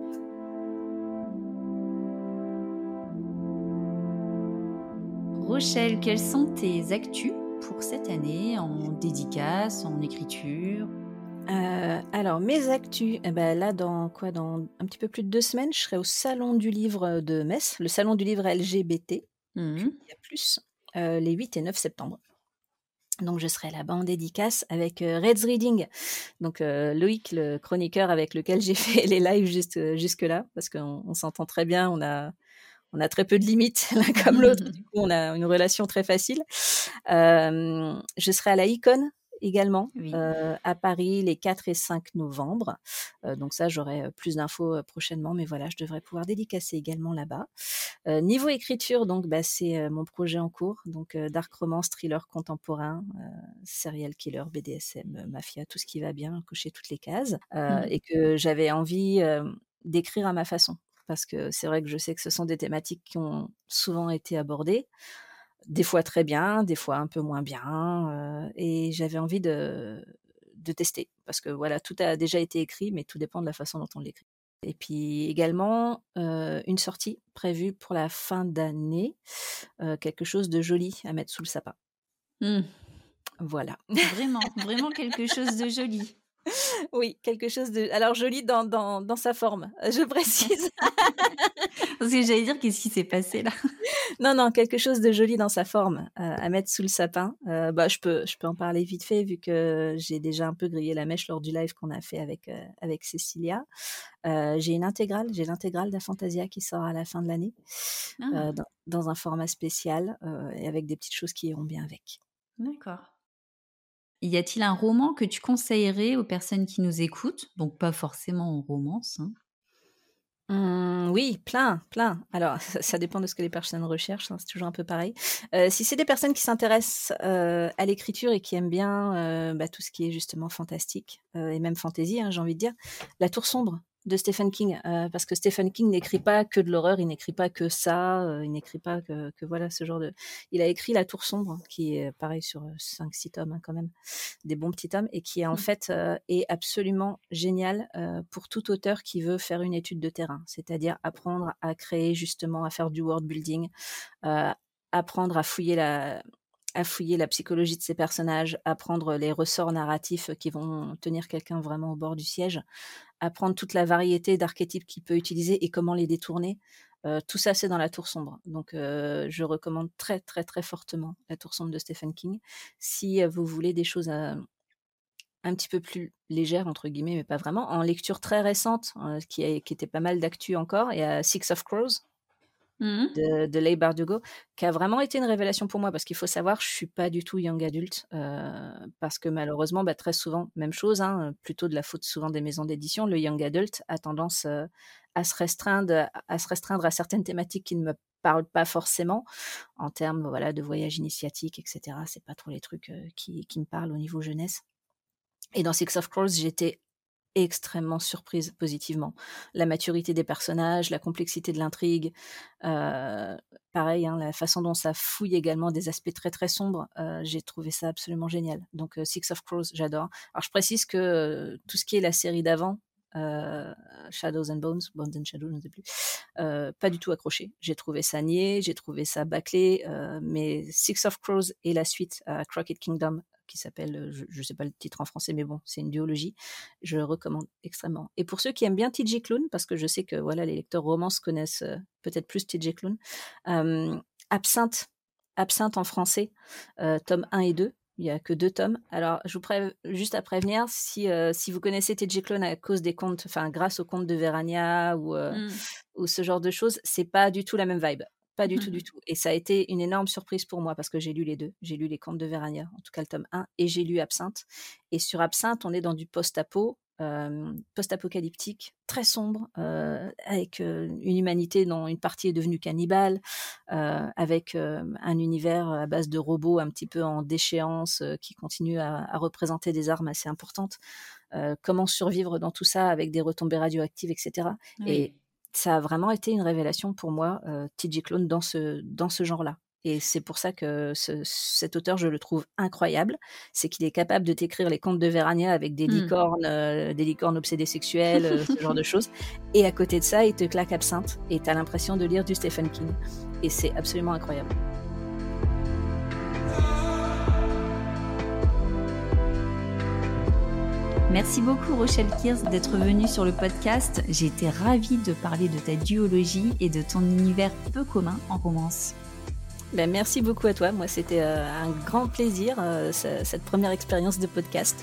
Rochelle, quelles sont tes actus pour cette année en dédicace, en écriture? Alors mes actus, eh ben là dans quoi dans un petit peu plus de deux semaines, je serai au salon du livre de Metz, le salon du livre LGBT. Mmh. Il y a plus les 8 et 9 septembre. Donc je serai là-bas en dédicace avec euh, Reds Reading. Donc euh, Loïc, le chroniqueur avec lequel j'ai fait les lives euh, jusque là, parce qu'on s'entend très bien, on a on a très peu de limites l'un comme l'autre. Du coup, on a une relation très facile. je serai à la Icon également à Paris les 4 et 5 novembre. donc ça, j'aurai plus d'infos prochainement, mais voilà, je devrais pouvoir dédicacer également là-bas. niveau écriture, donc bah, c'est mon projet en cours, donc dark romance, thriller contemporain, serial killer, BDSM, mafia, tout ce qui va bien, cocher toutes les cases, mmh. et que j'avais envie d'écrire à ma façon parce que c'est vrai que je sais que ce sont des thématiques qui ont souvent été abordées, des fois très bien, des fois un peu moins bien, et j'avais envie de, de tester, parce que voilà, tout a déjà été écrit, mais tout dépend de la façon dont on l'écrit. Et puis également une sortie prévue pour la fin d'année, quelque chose de joli à mettre sous le sapin. Mmh. Voilà. Vraiment, vraiment quelque chose de joli. Oui, quelque chose de. Alors, joli dans, dans, dans sa forme, je précise. Parce que j'allais dire, qu'est-ce qui s'est passé là? Non, non, quelque chose de joli dans sa forme euh, à mettre sous le sapin. Euh, bah, je, peux, je peux en parler vite fait, vu que j'ai déjà un peu grillé la mèche lors du live qu'on a fait avec, euh, avec Cécilia. j'ai une intégrale, j'ai l'intégrale d'Afantasia qui sort à la fin de l'année, ah. dans, dans, un format spécial et avec des petites choses qui iront bien avec. D'accord. Y a-t-il un roman que tu conseillerais aux personnes qui nous écoutent? Donc pas forcément en romance. Hein. Mmh, oui, plein, plein. Alors, ça, dépend de ce que les personnes recherchent, hein, c'est toujours un peu pareil. Euh, si c'est des personnes qui s'intéressent euh, à l'écriture et qui aiment bien euh, bah, tout ce qui est justement fantastique et même fantasy, hein, j'ai envie de dire, La Tour Sombre de Stephen King, euh, parce que Stephen King n'écrit pas que de l'horreur, il n'écrit pas que ça, euh, il n'écrit pas que, que, voilà ce genre de. Il a écrit La Tour sombre, qui est pareil sur 5-6 tomes hein, quand même, des bons petits tomes, et qui en mmh. fait euh, est absolument génial pour tout auteur qui veut faire une étude de terrain, c'est-à-dire apprendre à créer justement, à faire du world building, apprendre à fouiller la, à fouiller la psychologie de ces personnages, apprendre les ressorts narratifs qui vont tenir quelqu'un vraiment au bord du siège, apprendre toute la variété d'archétypes qu'il peut utiliser et comment les détourner. Euh, tout ça, c'est dans La Tour Sombre. Donc, euh, je recommande très, très, très fortement La Tour Sombre de Stephen King. Si euh, vous voulez des choses un petit peu plus légères, entre guillemets, mais pas vraiment, en lecture très récente, qui, qui était pas mal d'actu encore, il y a Six of Crows, Mmh de, de Leigh Bardugo, qui a vraiment été une révélation pour moi parce qu'il faut savoir, je suis pas du tout young adulte euh, parce que malheureusement, bah, très souvent, même chose, hein, plutôt de la faute souvent des maisons d'édition, le young adult a tendance euh, à se restreindre, à se restreindre à certaines thématiques qui ne me parlent pas forcément en termes voilà de voyage initiatique, etc. C'est pas trop les trucs euh, qui, qui me parlent au niveau jeunesse. Et dans Six of Crows, j'étais extrêmement surprise positivement. La maturité des personnages, la complexité de l'intrigue, euh, pareil, hein, la façon dont ça fouille également des aspects très très sombres, euh, j'ai trouvé ça absolument génial. Donc euh, Six of Crows, j'adore. Alors je précise que tout ce qui est la série d'avant, Shadows and Bones, Bones and Shadows, je ne sais plus, pas du tout accroché. J'ai trouvé ça niais, j'ai trouvé ça bâclé, mais Six of Crows et la suite, Crockett Kingdom, qui s'appelle, je ne sais pas le titre en français, mais bon, c'est une duologie. Je recommande extrêmement. Et pour ceux qui aiment bien TJ Clown, parce que je sais que voilà, les lecteurs romances connaissent peut-être plus TJ Clown, Absinthe, Absinthe en français, tome 1 et 2. Il n'y a que deux tomes. Alors, je vous préviens juste à prévenir, si, si vous connaissez TJ Clone à cause des contes, enfin, grâce aux contes de Verania ou, mmh. ou ce genre de choses, c'est pas du tout la même vibe. Pas du tout, du tout. Et ça a été une énorme surprise pour moi parce que j'ai lu les deux. J'ai lu Les Contes de Verania, en tout cas le tome 1, et j'ai lu Absinthe. Et sur Absinthe, on est dans du post-apo, post-apocalyptique, très sombre, avec une humanité dont une partie est devenue cannibale, avec un univers à base de robots un petit peu en déchéance qui continue à, représenter des armes assez importantes. comment survivre dans tout ça avec des retombées radioactives, etc. Et ça a vraiment été une révélation pour moi, euh, TJ Clone, dans ce, dans ce genre-là. Et c'est pour ça que cet auteur, je le trouve incroyable. C'est qu'il est capable de t'écrire les contes de Verania avec des mmh. licornes, euh, des licornes obsédées sexuelles, euh, ce genre de choses. Et à côté de ça, il te claque absinthe et tu as l'impression de lire du Stephen King. Et c'est absolument incroyable. Merci beaucoup Rochelle Kirs d'être venue sur le podcast. J'ai été ravie de parler de ta duologie et de ton univers peu commun en romance. Ben, merci beaucoup à toi. Moi, c'était euh, un grand plaisir, euh, cette première expérience de podcast.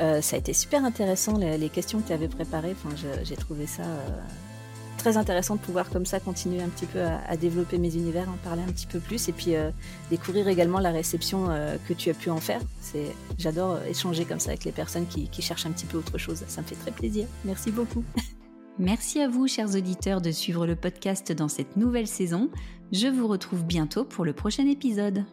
Euh, ça a été super intéressant, les, questions que tu avais préparées. Enfin, j'ai trouvé ça très intéressant de pouvoir comme ça continuer un petit peu à, développer mes univers, en parler un petit peu plus et puis découvrir également la réception que tu as pu en faire. C'est, j'adore échanger comme ça avec les personnes qui cherchent un petit peu autre chose. Ça me fait très plaisir. Merci beaucoup. Merci à vous, chers auditeurs, de suivre le podcast dans cette nouvelle saison. Je vous retrouve bientôt pour le prochain épisode.